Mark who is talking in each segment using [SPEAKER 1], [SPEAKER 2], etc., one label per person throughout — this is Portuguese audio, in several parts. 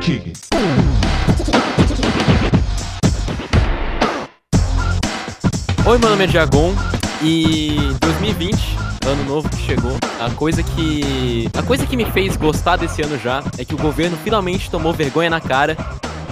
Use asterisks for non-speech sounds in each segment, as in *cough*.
[SPEAKER 1] Kick it.
[SPEAKER 2] Oi, meu nome é Diagon e 2020, ano novo que chegou, a coisa que a coisa que me fez gostar desse ano já é que o governo finalmente tomou vergonha na cara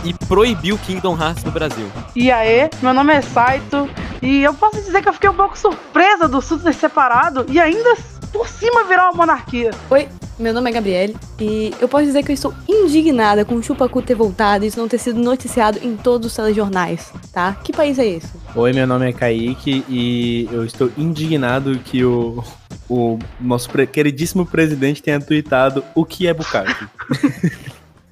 [SPEAKER 2] e proibiu Kingdom Hearts no Brasil.
[SPEAKER 3] E aí, meu nome é Saito e eu posso dizer que eu fiquei um pouco surpresa do Sul ter separado e ainda por cima virar uma monarquia.
[SPEAKER 4] Oi, meu nome é Gabriele e eu posso dizer que eu estou indignada com o Chupacu ter voltado e isso não ter sido noticiado em todos os telejornais, tá? Que país é esse?
[SPEAKER 5] Oi, meu nome é Kaique e eu estou indignado que o, o nosso pre- queridíssimo presidente tenha tweetado o que é Bukaki.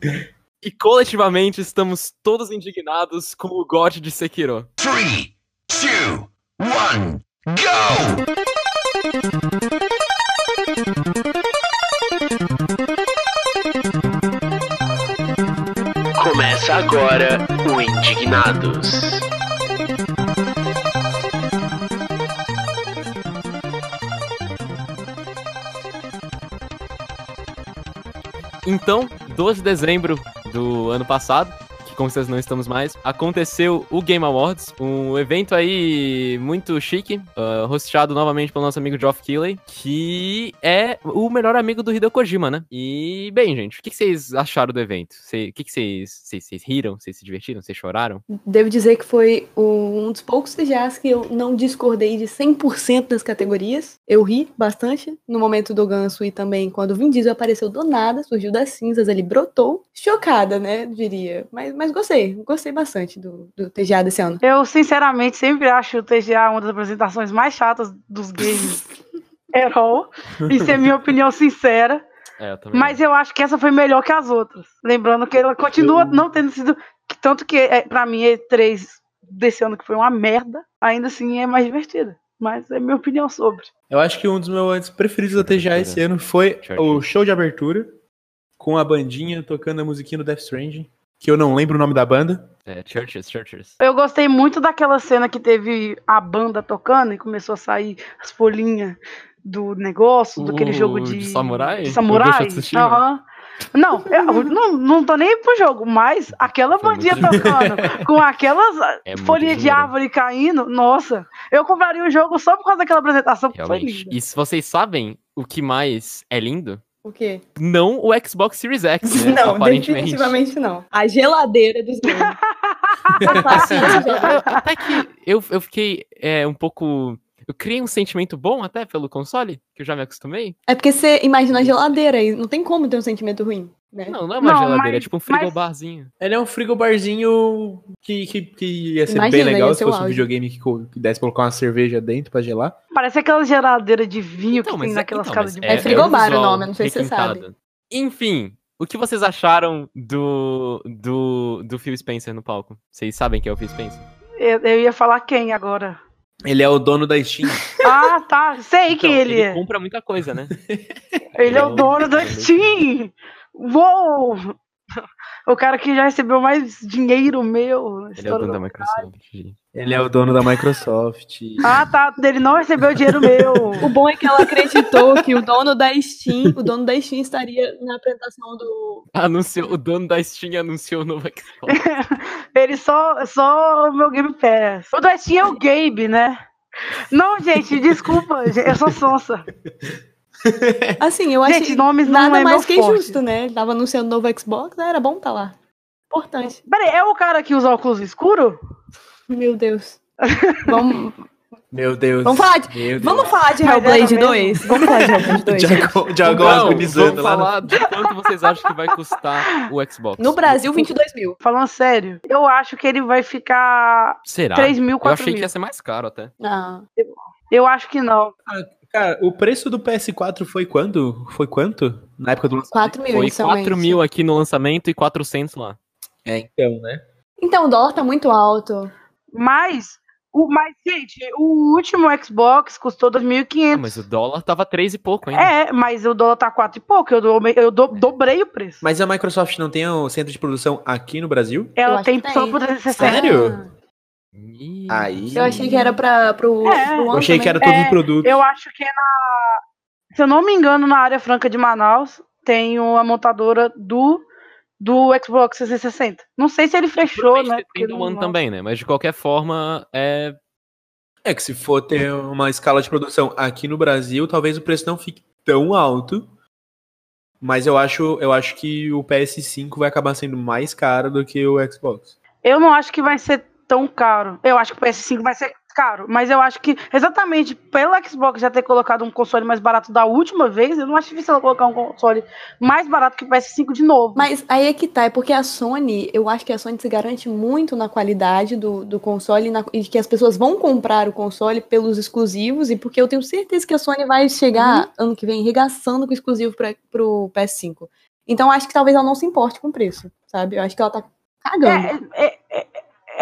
[SPEAKER 5] *laughs*
[SPEAKER 2] E coletivamente estamos todos indignados com o God de Sekiro.
[SPEAKER 1] Three, two, one, go!
[SPEAKER 6] Começa agora o Indignados.
[SPEAKER 2] Então, 12 de dezembro do ano passado, vocês não estamos mais, aconteceu o Game Awards, um evento aí muito chique, uh, hosteado novamente pelo nosso amigo Geoff Keighley, que é o melhor amigo do Hideo Kojima, né? E, bem, gente, o que vocês acharam do evento? O que vocês vocês- riram? Vocês se divertiram? Vocês choraram?
[SPEAKER 4] Devo dizer que foi um dos poucos TGAs que eu não discordei de 100% das categorias. Eu ri bastante no momento do ganso e também quando o Vin Diesel apareceu do nada, surgiu das cinzas ali, brotou. Chocada, né, diria. Mas, mas gostei, gostei bastante do, do TGA desse ano.
[SPEAKER 3] Eu, sinceramente, sempre acho o TGA uma das apresentações mais chatas dos games *laughs* all. Isso é minha opinião sincera.
[SPEAKER 2] É, eu.
[SPEAKER 3] Mas eu acho que essa foi melhor que as outras. Lembrando que ela continua não tendo sido. Tanto que, é, pra mim, E3 desse ano que foi uma merda, ainda assim é mais divertida. Mas é minha opinião sobre.
[SPEAKER 5] Eu acho que um dos meus momentos preferidos da TGA esse ano foi o show de abertura, com a bandinha tocando a musiquinha do Death Stranding, que eu não lembro o nome da banda.
[SPEAKER 2] É, Churches, Churches.
[SPEAKER 3] Eu gostei muito daquela cena que teve a banda tocando e começou a sair as folhinhas do negócio, daquele
[SPEAKER 2] O
[SPEAKER 3] jogo de.
[SPEAKER 2] de samurai?
[SPEAKER 3] de samurai. Aham. Não, eu *laughs* não, não tô nem pro jogo, mas aquela
[SPEAKER 2] Foi
[SPEAKER 3] bandinha tocando, *laughs* com aquelas
[SPEAKER 2] É
[SPEAKER 3] folhinhas de árvore caindo, nossa, eu compraria o jogo só por causa daquela apresentação, foi linda.
[SPEAKER 2] E se vocês sabem o que mais é lindo?
[SPEAKER 4] O quê?
[SPEAKER 2] Não o Xbox Series X, *laughs* né?
[SPEAKER 4] Não, definitivamente não. A geladeira dos games. *laughs* Eu- geladeira.
[SPEAKER 2] até que eu, eu fiquei é, um pouco. Eu criei um sentimento bom até pelo console, que eu já me acostumei.
[SPEAKER 4] É porque você imagina a geladeira e não tem como ter um sentimento ruim, né?
[SPEAKER 2] Não, não é uma
[SPEAKER 3] Não,
[SPEAKER 2] geladeira, é
[SPEAKER 3] mas-
[SPEAKER 2] tipo um
[SPEAKER 3] mas-
[SPEAKER 2] frigobarzinho.
[SPEAKER 5] Ele é um frigobarzinho que, que, que ia ser
[SPEAKER 4] Imagina,
[SPEAKER 5] bem legal se
[SPEAKER 4] o
[SPEAKER 5] fosse um videogame que, que desse pra colocar uma cerveja dentro pra gelar.
[SPEAKER 3] Parece aquela geladeira de vinho
[SPEAKER 2] Então,
[SPEAKER 3] que
[SPEAKER 2] mas
[SPEAKER 3] tem
[SPEAKER 2] é-
[SPEAKER 3] naquelas
[SPEAKER 2] então,
[SPEAKER 3] casas
[SPEAKER 2] mas
[SPEAKER 3] de
[SPEAKER 4] É
[SPEAKER 2] um
[SPEAKER 4] frigobar o
[SPEAKER 2] visual
[SPEAKER 4] nome, não sei se você sabe.
[SPEAKER 2] Enfim, o que vocês acharam do, do, do Phil Spencer no palco? Vocês sabem quem é o Phil Spencer?
[SPEAKER 3] Eu, eu ia falar quem agora?
[SPEAKER 5] Ele é o dono da Steam. *laughs*
[SPEAKER 3] Ah, tá, sei
[SPEAKER 2] Então,
[SPEAKER 3] ele é.
[SPEAKER 2] compra muita coisa, né? *laughs*
[SPEAKER 3] Ele é o
[SPEAKER 2] Ele-
[SPEAKER 3] dono da
[SPEAKER 2] ele- *laughs*
[SPEAKER 3] Steam! Uou! O cara que já recebeu mais dinheiro meu.
[SPEAKER 2] Ele é o dono da Microsoft.
[SPEAKER 5] Ele é o dono da Microsoft.
[SPEAKER 3] Ah, tá. Ele não recebeu dinheiro meu.
[SPEAKER 4] O bom é que ela acreditou que o dono da Steam, o dono da Steam estaria na apresentação do.
[SPEAKER 2] Anunciou, o dono da Steam anunciou o novo Xbox. *laughs*
[SPEAKER 3] Ele só, só o meu Game Pass. O da Steam é o Gabe, né? Não, gente, desculpa. Eu sou sonsa. *laughs* *laughs*
[SPEAKER 4] Assim, eu achei
[SPEAKER 3] Gente, nomes não
[SPEAKER 4] nada
[SPEAKER 3] é
[SPEAKER 4] mais que
[SPEAKER 3] forte.
[SPEAKER 4] justo, né? Ele tava anunciando o novo Xbox, né? era bom tá lá. Importante.
[SPEAKER 3] Peraí, é o cara que usa óculos escuros?
[SPEAKER 4] Meu Deus. Vamos,
[SPEAKER 5] Meu Deus.
[SPEAKER 4] vamos falar de,
[SPEAKER 5] Deus.
[SPEAKER 4] vamos falar de Hellblade
[SPEAKER 3] era mesmo?
[SPEAKER 4] 2? Vamos falar de Hellblade 2.
[SPEAKER 5] Diagon, Diagon
[SPEAKER 2] Não,
[SPEAKER 5] agonizando
[SPEAKER 2] vamos
[SPEAKER 5] lá no
[SPEAKER 2] falar de quanto vocês acham que vai custar o Xbox.
[SPEAKER 4] No Brasil, 22 mil.
[SPEAKER 3] Falando sério, eu acho que ele vai ficar
[SPEAKER 2] Será?
[SPEAKER 3] 3 mil,
[SPEAKER 2] Eu
[SPEAKER 3] 4
[SPEAKER 2] achei
[SPEAKER 3] mil.
[SPEAKER 2] que ia ser mais caro até.
[SPEAKER 4] Ah,
[SPEAKER 3] Eu acho que não.
[SPEAKER 5] Cara, o preço do PS4 foi quando? Foi quanto? Na época do lançamento?
[SPEAKER 4] 4 mil
[SPEAKER 2] Foi
[SPEAKER 4] inicialmente.
[SPEAKER 2] 4 mil aqui no lançamento e 400 lá.
[SPEAKER 5] É, então, né?
[SPEAKER 4] Então, o dólar tá muito alto.
[SPEAKER 3] Mas, o, mas, gente, o último Xbox custou
[SPEAKER 2] Ah,
[SPEAKER 3] 2.500.
[SPEAKER 2] mas o dólar tava 3 e pouco ainda.
[SPEAKER 3] É, mas o dólar tá 4 e pouco. Eu, do, eu do- dobrei o preço.
[SPEAKER 5] Mas a Microsoft não tem o centro de produção aqui no Brasil?
[SPEAKER 3] Ela tem só por 360.
[SPEAKER 5] Sério? Aí.
[SPEAKER 4] eu achei que era pra, pro,
[SPEAKER 3] É.
[SPEAKER 4] pro
[SPEAKER 5] Eu achei que era todos
[SPEAKER 3] É,
[SPEAKER 5] os produtos.
[SPEAKER 3] Eu acho que é na. Se eu não me engano, na área franca de Manaus, tem uma montadora do do Xbox 360. Não sei se ele fechou, né?
[SPEAKER 2] Tem do
[SPEAKER 3] não-
[SPEAKER 2] One
[SPEAKER 3] não-
[SPEAKER 2] também, né? Mas de é, qualquer forma, é.
[SPEAKER 5] É que se for ter uma escala de produção aqui no Brasil, talvez o preço não fique tão alto. Mas eu acho, eu acho que o PS5 vai acabar sendo mais caro do que o Xbox.
[SPEAKER 3] Eu não acho que vai ser tão caro. Eu acho que o PS5 vai ser caro, mas eu acho que exatamente pelo Xbox já ter colocado um console mais barato da última vez, eu não acho difícil ela colocar um console mais barato que o PS5 de novo.
[SPEAKER 4] Mas aí é que tá, é porque a Sony, eu acho que a Sony se garante muito na qualidade do, do console e, na- e que as pessoas vão comprar o console pelos exclusivos, e porque eu tenho certeza que a Sony vai chegar ano que vem regaçando com exclusivo pra, pro PS5. Então eu acho que talvez ela não se importe com o preço, sabe? Eu acho que ela tá cagando.
[SPEAKER 3] É, é, é,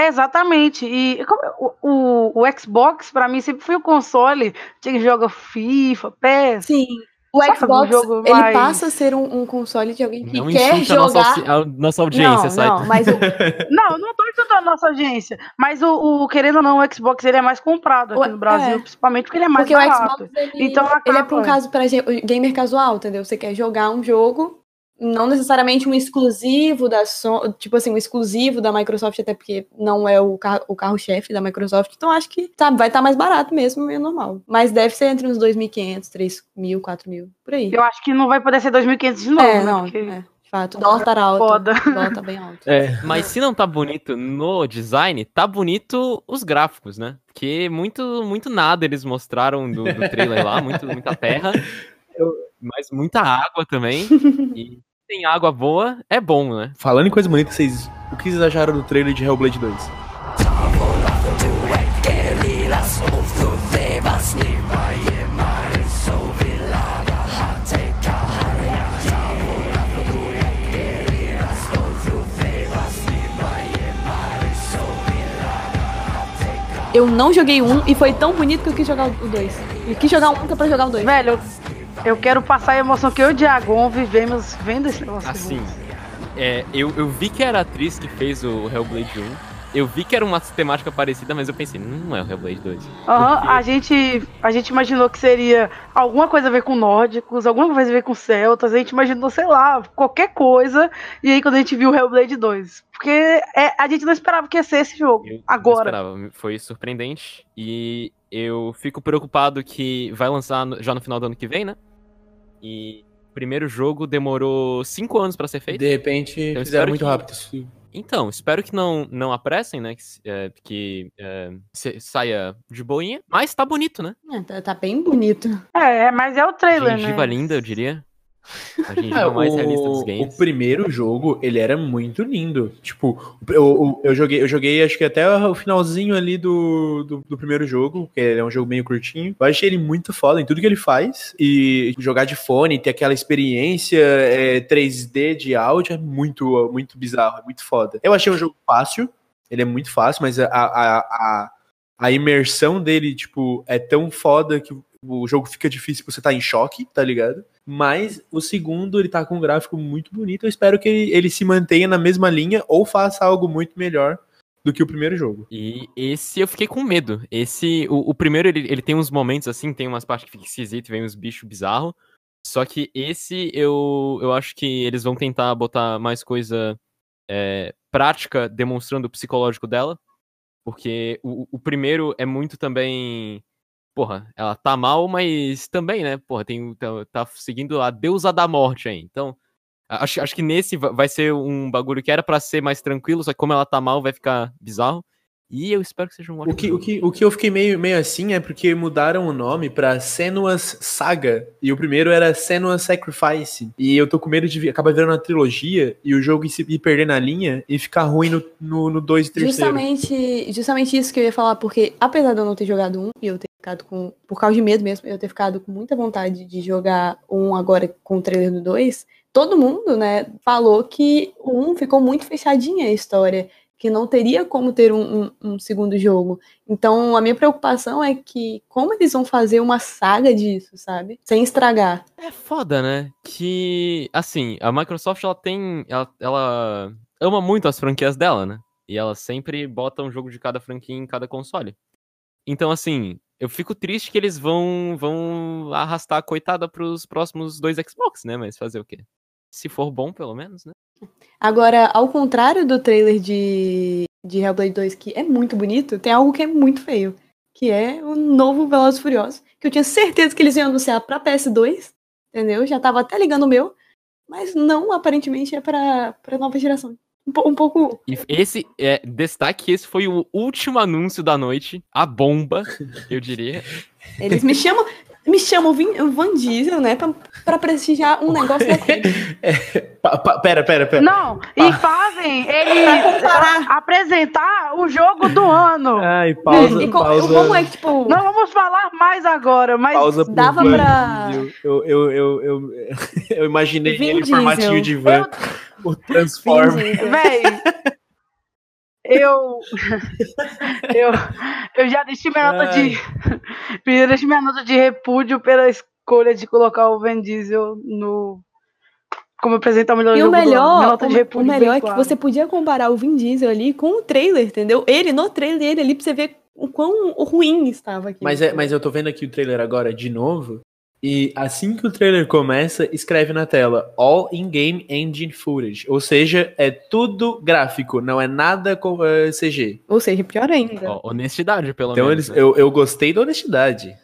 [SPEAKER 3] exatamente. E como- o, o, o Xbox, pra mim, sempre foi o console que joga FIFA, PES.
[SPEAKER 4] Sim. O Xbox,
[SPEAKER 3] um jogo
[SPEAKER 4] ele
[SPEAKER 3] mais-
[SPEAKER 4] passa a ser um, um console de alguém que
[SPEAKER 2] Não
[SPEAKER 4] quer
[SPEAKER 2] insulte a nossa,
[SPEAKER 4] jogar.
[SPEAKER 2] a nossa audiência,
[SPEAKER 4] não,
[SPEAKER 2] sai.
[SPEAKER 4] não, mas o, *laughs*
[SPEAKER 3] Não, eu não tô insultando a nossa audiência. Mas o, o, querendo ou não, o Xbox ele é mais comprado aqui
[SPEAKER 4] O-
[SPEAKER 3] no Brasil,
[SPEAKER 4] é.
[SPEAKER 3] principalmente porque ele é mais
[SPEAKER 4] Porque o
[SPEAKER 3] barato.
[SPEAKER 4] Xbox, ele,
[SPEAKER 3] Então
[SPEAKER 4] ele é
[SPEAKER 3] acaba-
[SPEAKER 4] para um caso para gamer casual, entendeu? Você quer jogar um jogo, não necessariamente um exclusivo da Sony, tipo assim, um exclusivo da Microsoft, até porque não é o, car o carro-chefe da Microsoft. Então acho que sabe, vai estar mais barato mesmo, é normal. Mas deve ser entre uns 2.500, 3.000, 4.000, por aí.
[SPEAKER 3] Eu acho que não vai poder ser 2.500 de novo,
[SPEAKER 4] é,
[SPEAKER 3] né?
[SPEAKER 4] não,
[SPEAKER 3] Porque
[SPEAKER 4] é, de fato. O dólar tá alto.
[SPEAKER 3] Foda.
[SPEAKER 4] O dólar tá bem alto. *laughs*
[SPEAKER 5] É.
[SPEAKER 2] Mas se não tá bonito no design, tá bonito os gráficos, né? Porque muito, muito nada eles mostraram do, do trailer lá, muito, muita terra, *laughs* mas muita água também. *laughs* E tem água boa, é bom, né?
[SPEAKER 5] Falando em coisa bonita, vocês, o que vocês acharam do trailer de Hellblade 2?
[SPEAKER 4] Eu não joguei um e foi tão bonito que eu quis jogar o dois. Eu quis jogar um que é pra jogar o dois.
[SPEAKER 3] Velho, eu, quero passar a emoção que eu e o Diagon vivemos vendo esse negócio.
[SPEAKER 2] Assim, é, eu, eu vi que era a atriz que fez o Hellblade 1. Eu vi que era uma temática parecida, mas eu pensei, não é o Hellblade 2.
[SPEAKER 3] Aham,
[SPEAKER 2] porque-
[SPEAKER 3] a, gente, a gente imaginou que seria alguma coisa a ver com nórdicos, alguma coisa a ver com celtas, a gente imaginou, sei lá, qualquer coisa, e aí quando a gente viu o Hellblade 2. Porque é, a gente não esperava que ia ser esse jogo,
[SPEAKER 2] Eu não
[SPEAKER 3] agora.
[SPEAKER 2] esperava, foi surpreendente. E eu fico preocupado que vai lançar já no final do ano que vem, né? E o primeiro jogo demorou cinco anos pra ser feito.
[SPEAKER 5] De repente,
[SPEAKER 2] Eu
[SPEAKER 5] fizeram muito
[SPEAKER 2] que-
[SPEAKER 5] rápido. isso.
[SPEAKER 2] Então, espero que não, não apressem, né? Que, é, que é, se- saia de boinha. Mas tá bonito, né?
[SPEAKER 4] É, tá, tá bem bonito.
[SPEAKER 3] É, mas é o trailer,
[SPEAKER 2] Gengiva
[SPEAKER 3] né?
[SPEAKER 2] linda, eu diria. A gengiva
[SPEAKER 5] É,
[SPEAKER 2] mais
[SPEAKER 5] o,
[SPEAKER 2] realista dos
[SPEAKER 5] o
[SPEAKER 2] games.
[SPEAKER 5] primeiro jogo, ele era muito lindo. Tipo, eu, eu, eu joguei, eu joguei acho que até o finalzinho ali do, do, do primeiro jogo, que é um jogo meio curtinho. Eu achei ele muito foda em tudo que ele faz. E jogar de fone, ter aquela experiência é, 3D de áudio é muito, muito bizarro, é muito foda. Eu achei um jogo fácil, ele é muito fácil, mas a, a, a, a imersão dele, tipo, é tão foda que o jogo fica difícil você tá em choque, tá ligado? Mas o segundo, ele tá com um gráfico muito bonito. Eu espero que ele, ele se mantenha na mesma linha ou faça algo muito melhor do que o primeiro jogo.
[SPEAKER 2] E esse eu fiquei com medo. Esse, o, o primeiro, ele, ele tem uns momentos assim, tem umas partes que fica esquisito, vem uns bichos bizarros. Só que esse eu, eu acho que eles vão tentar botar mais coisa é, prática, demonstrando o psicológico dela. Porque o, o primeiro é muito também. Porra, ela tá mal, mas também, né? Porra, tem, tá, tá seguindo a deusa da morte aí. Então, acho, acho que nesse va- vai ser um bagulho que era pra ser mais tranquilo, só que como ela tá mal, vai ficar bizarro. E eu espero que seja um ótimo
[SPEAKER 5] O que, o,
[SPEAKER 2] jogo.
[SPEAKER 5] que, o que eu fiquei meio, meio assim é porque mudaram o nome pra Senua's Saga. E o primeiro era Senua's Sacrifice. E eu tô com medo de acabar virando uma trilogia e o jogo ir, perder na linha e ficar ruim no 2 no, no dois e terceiro.
[SPEAKER 4] Justamente, justamente isso que eu ia falar, porque apesar de eu não ter jogado um, e eu ter ficado com, por causa de medo mesmo, eu ter ficado com muita vontade de jogar um agora com o trailer do 2, todo mundo, né, falou que o um ficou muito fechadinha a história, que não teria como ter um, um- um segundo jogo. Então, a minha preocupação é que como eles vão fazer uma saga disso, sabe? Sem estragar.
[SPEAKER 2] É foda, né? Que, assim, a Microsoft, ela tem. Ela, ela ama muito as franquias dela, né? E ela sempre bota um jogo de cada franquia em cada console. Então, assim, eu fico triste que eles vão, vão arrastar a coitada pros próximos dois Xbox, né? Mas fazer o quê? Se for bom, pelo menos, né?
[SPEAKER 4] Agora, ao contrário do trailer de, de Hellblade 2, que é muito bonito, tem algo que é muito feio. Que é o novo Velozes Furiosos. Que eu tinha certeza que eles iam anunciar pra PS2. Entendeu? Já tava até ligando o meu. Mas não, aparentemente, é pra, pra nova geração. Um, um pouco.
[SPEAKER 2] E esse, é, destaque, esse foi o último anúncio da noite. A bomba, eu diria.
[SPEAKER 4] Eles me chamam. Me chamam o Vin- o Van Diesel, né? Pra, pra prestigiar um negócio daquele. *laughs*
[SPEAKER 5] Pa- pa- pera, pera, pera.
[SPEAKER 3] Não, e fazem ele apresentar o jogo do ano.
[SPEAKER 5] Ai, pausa,
[SPEAKER 4] e
[SPEAKER 5] pausa.
[SPEAKER 4] como é que, tipo.
[SPEAKER 3] Não vamos falar mais agora, mas
[SPEAKER 5] Pausa
[SPEAKER 4] Dava
[SPEAKER 5] Van
[SPEAKER 4] pra-.
[SPEAKER 5] Eu, eu, eu, eu, *laughs* eu imaginei
[SPEAKER 4] Vin
[SPEAKER 5] ele em
[SPEAKER 4] Diesel.
[SPEAKER 5] formatinho de van. O Transform.
[SPEAKER 4] Vin Diesel.
[SPEAKER 3] Véi, eu, eu. Eu já deixei minha nota de. Eu deixei minha nota de repúdio pela escolha de colocar o Van Diesel no. Como apresentar o melhor
[SPEAKER 4] E o melhor, o,
[SPEAKER 3] de
[SPEAKER 4] o
[SPEAKER 3] repúdio
[SPEAKER 4] melhor é que você podia comparar o Vin Diesel ali com o trailer, entendeu? Ele no trailer, ele ali pra você ver o quão ruim estava aqui.
[SPEAKER 5] Mas, é, mas eu tô vendo aqui o trailer agora de novo. E assim que o trailer começa, escreve na tela All In-Game Engine Footage. Ou seja, é tudo gráfico, não é nada com, eh, CG.
[SPEAKER 4] Ou seja, pior ainda.
[SPEAKER 2] Ó, honestidade, pelo
[SPEAKER 5] Então
[SPEAKER 2] menos.
[SPEAKER 5] eles,
[SPEAKER 2] né?
[SPEAKER 5] eu, eu gostei da honestidade.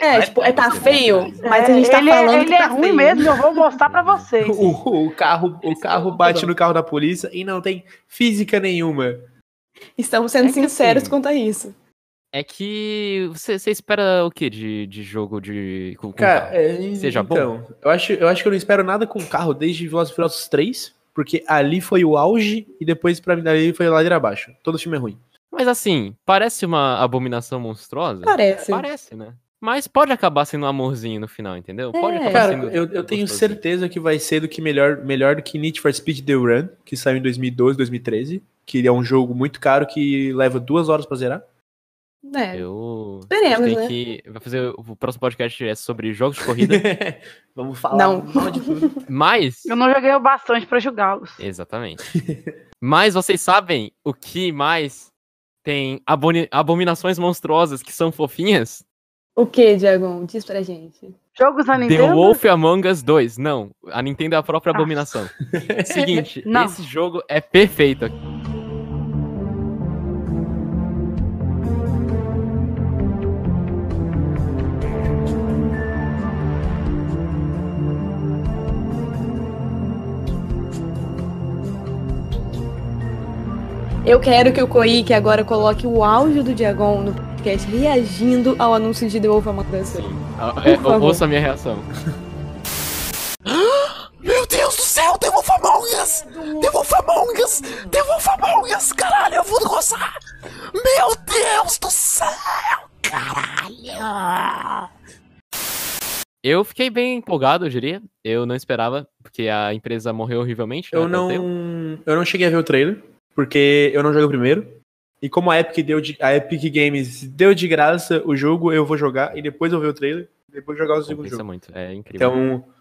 [SPEAKER 4] É, tipo, é, tá feio, mas a gente tá
[SPEAKER 3] ele
[SPEAKER 4] falando
[SPEAKER 3] é, ele
[SPEAKER 4] que
[SPEAKER 3] é
[SPEAKER 4] tá
[SPEAKER 3] ruim
[SPEAKER 4] feio.
[SPEAKER 3] mesmo, eu vou mostrar pra vocês. *laughs*
[SPEAKER 5] O, o carro, o carro bate no carro da polícia e não tem física nenhuma.
[SPEAKER 4] Estamos sendo
[SPEAKER 2] É que
[SPEAKER 4] sinceros
[SPEAKER 2] assim,
[SPEAKER 4] quanto a isso.
[SPEAKER 2] É que você você espera o que de, de jogo de. Com, com
[SPEAKER 5] Cara,
[SPEAKER 2] carro?
[SPEAKER 5] é,
[SPEAKER 2] Seja bom.
[SPEAKER 5] então, Eu acho, eu acho que eu não espero nada com carro desde Velozes e Furiosos 3, porque ali foi o auge e depois pra mim dali foi ladeira abaixo. Todo filme é ruim.
[SPEAKER 2] Mas assim, parece uma abominação monstruosa?
[SPEAKER 4] Parece.
[SPEAKER 2] Parece, né? Mas pode acabar sendo um amorzinho no final, entendeu? Pode
[SPEAKER 4] É.
[SPEAKER 2] acabar
[SPEAKER 5] Cara,
[SPEAKER 2] sendo
[SPEAKER 5] eu, eu tenho certeza que vai ser do que melhor, melhor do que Need for Speed The Run, que saiu em 2012, 2013, que é um jogo muito caro que leva duas horas pra zerar.
[SPEAKER 4] É,
[SPEAKER 2] Eu.
[SPEAKER 4] Esperemos,
[SPEAKER 2] tem
[SPEAKER 4] né?
[SPEAKER 2] que. Vai fazer. O próximo podcast é sobre jogos de corrida. *laughs*
[SPEAKER 5] Vamos falar
[SPEAKER 4] Não.
[SPEAKER 5] de tudo.
[SPEAKER 2] mas.
[SPEAKER 3] Eu não joguei o bastante pra julgá-los.
[SPEAKER 2] Exatamente. mas vocês sabem o que mais tem aboni- abominações monstruosas que são fofinhas?
[SPEAKER 4] O que, Diagon? Diz pra gente.
[SPEAKER 3] Jogos da
[SPEAKER 2] The
[SPEAKER 3] Nintendo?
[SPEAKER 2] Wolf Among Us 2. Não, a Nintendo é a própria
[SPEAKER 3] Ah.
[SPEAKER 2] abominação. *laughs* Seguinte,
[SPEAKER 3] Não.
[SPEAKER 2] esse jogo é perfeito.
[SPEAKER 4] Eu quero que o Koike agora coloque o áudio do Diagon no podcast reagindo ao anúncio de The Wolf Among Us.
[SPEAKER 2] Ah, é, ouça a minha reação. *gasps*
[SPEAKER 1] Meu Deus do céu, The Wolf Among Us! The Wolf Among Us! The Wolf Among Us! Caralho, eu vou gozar! Meu Deus do céu! Caralho!
[SPEAKER 2] Eu fiquei bem empolgado, eu diria. Eu não esperava, porque a empresa morreu horrivelmente.
[SPEAKER 5] Eu
[SPEAKER 2] né,
[SPEAKER 5] não, eu não cheguei a ver o trailer, porque eu não joguei o primeiro. E como a Epic, deu de, a Epic Games deu de graça o jogo, eu vou jogar e depois eu ver o trailer, depois jogar o segundo
[SPEAKER 2] Compensa
[SPEAKER 5] jogo.
[SPEAKER 2] muito, é incrível.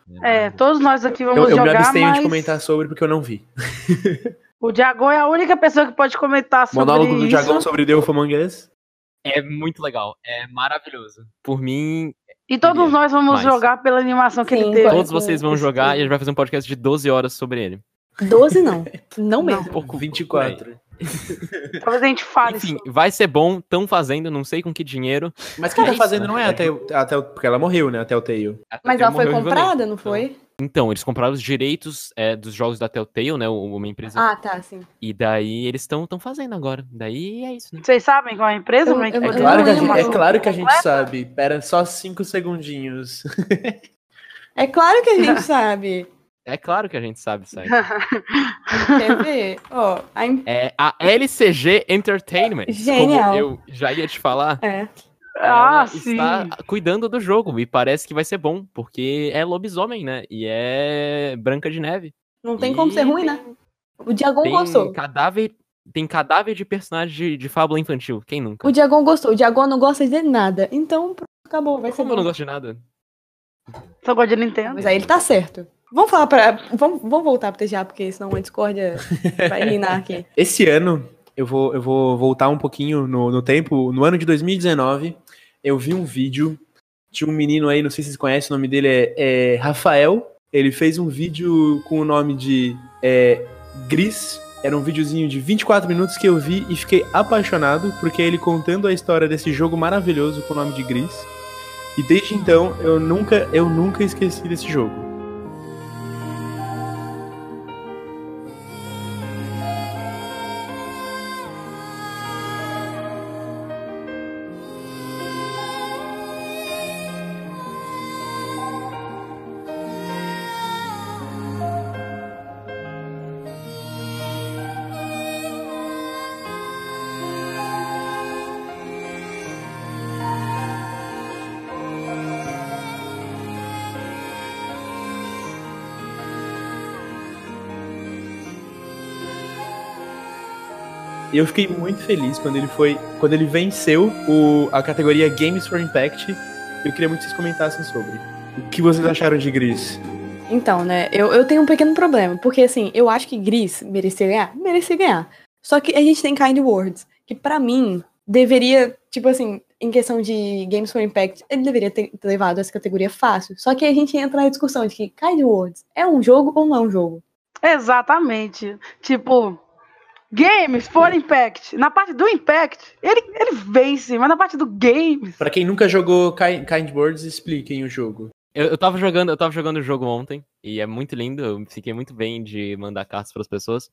[SPEAKER 5] Então,
[SPEAKER 3] É, todos nós aqui vamos
[SPEAKER 5] eu, eu me
[SPEAKER 3] jogar,
[SPEAKER 5] abstenho
[SPEAKER 3] mas
[SPEAKER 5] de comentar sobre porque eu não vi. *laughs*
[SPEAKER 3] o Diagon é a única pessoa que pode comentar sobre
[SPEAKER 5] Monólogo do
[SPEAKER 3] isso.
[SPEAKER 5] Diagon sobre The Wolf Among Us.
[SPEAKER 2] É muito legal, é maravilhoso. Por mim,
[SPEAKER 3] E todos
[SPEAKER 2] Queria
[SPEAKER 3] nós vamos
[SPEAKER 2] mais.
[SPEAKER 3] jogar pela animação que
[SPEAKER 4] Sim,
[SPEAKER 3] ele teve.
[SPEAKER 2] todos vocês vão jogar e a gente vai fazer um podcast de 12 horas sobre ele.
[SPEAKER 4] 12 não. Não mesmo.
[SPEAKER 2] Pouco,
[SPEAKER 5] 24. *laughs*
[SPEAKER 3] Talvez a gente fale
[SPEAKER 2] Enfim,
[SPEAKER 3] sobre.
[SPEAKER 2] vai ser bom, tão fazendo, não sei com que dinheiro.
[SPEAKER 5] Mas quem
[SPEAKER 2] É
[SPEAKER 5] tá
[SPEAKER 2] isso,
[SPEAKER 5] fazendo
[SPEAKER 2] né?
[SPEAKER 5] não é até, o- até o- porque ela morreu, né? Até o Telltale.
[SPEAKER 2] A
[SPEAKER 4] Mas ela foi comprada, não foi?
[SPEAKER 2] Então, eles compraram os direitos é, dos jogos da Telltale, né? Uma empresa.
[SPEAKER 4] Ah, tá, sim.
[SPEAKER 2] E daí eles estão tão fazendo agora. Daí é isso, né?
[SPEAKER 3] Vocês sabem qual é a empresa?
[SPEAKER 4] Eu-
[SPEAKER 3] é
[SPEAKER 4] eu-
[SPEAKER 5] É claro, que a
[SPEAKER 4] não
[SPEAKER 5] gente, é claro que a gente sabe. Pera só cinco segundinhos.
[SPEAKER 4] É claro que a gente *laughs* sabe.
[SPEAKER 2] É claro que a gente sabe, sabe? *laughs*
[SPEAKER 4] Quer ver? A em-
[SPEAKER 2] É a LCG Entertainment.
[SPEAKER 4] Genial.
[SPEAKER 2] Como eu já ia te falar.
[SPEAKER 4] é.
[SPEAKER 3] Ah,
[SPEAKER 2] ela
[SPEAKER 3] sim.
[SPEAKER 2] está cuidando do jogo e parece que vai ser bom, porque é lobisomem, né? E é Branca de Neve.
[SPEAKER 4] Não tem
[SPEAKER 2] E
[SPEAKER 4] como ser ruim, né? O Diagon
[SPEAKER 2] Tem
[SPEAKER 4] gostou.
[SPEAKER 2] cadáver, tem cadáver de personagem de, de fábula infantil. Quem nunca?
[SPEAKER 4] O Diagon gostou. O Diagon não gosta de nada. Então, acabou. Vai ser
[SPEAKER 2] Como eu não gosto de nada?
[SPEAKER 3] Só gosto de Nintendo.
[SPEAKER 4] Mas aí ele tá certo. Vamos falar pra. Vamos, vamos voltar pro TGA, porque senão a discórdia vai reinar aqui. *laughs*
[SPEAKER 5] Esse ano, eu vou, eu vou voltar um pouquinho no, no tempo. No ano de 2019, eu vi um vídeo de um menino aí, não sei se vocês conhecem, o nome dele é, é Rafael. Ele fez um vídeo com o nome de é, Gris. Era um videozinho de 24 minutos que eu vi e fiquei apaixonado, porque é ele contando a história desse jogo maravilhoso com o nome de Gris. E desde então eu nunca, eu nunca esqueci desse jogo. E eu fiquei muito feliz quando ele foi. Quando ele venceu o, a categoria Games for Impact. Eu queria muito que vocês comentassem sobre. O que vocês acharam de Gris?
[SPEAKER 4] Então, né, eu, eu tenho um pequeno problema, porque assim, eu acho que Gris merecia ganhar, merecia ganhar. Só que a gente tem Kind Words, que pra mim deveria, tipo assim, em questão de Games for Impact, ele deveria ter, ter levado essa categoria fácil. Só que a gente entra na discussão de que Kind Words é um jogo ou não é um jogo.
[SPEAKER 3] Exatamente. Tipo, games for Impact. Na parte do Impact, ele, ele vence, mas na parte do games.
[SPEAKER 5] Pra quem nunca jogou Ki- Kind Words, expliquem o jogo.
[SPEAKER 2] Eu, eu tava jogando, eu tava jogando o jogo ontem e é muito lindo. Eu fiquei muito bem de mandar cartas para as pessoas.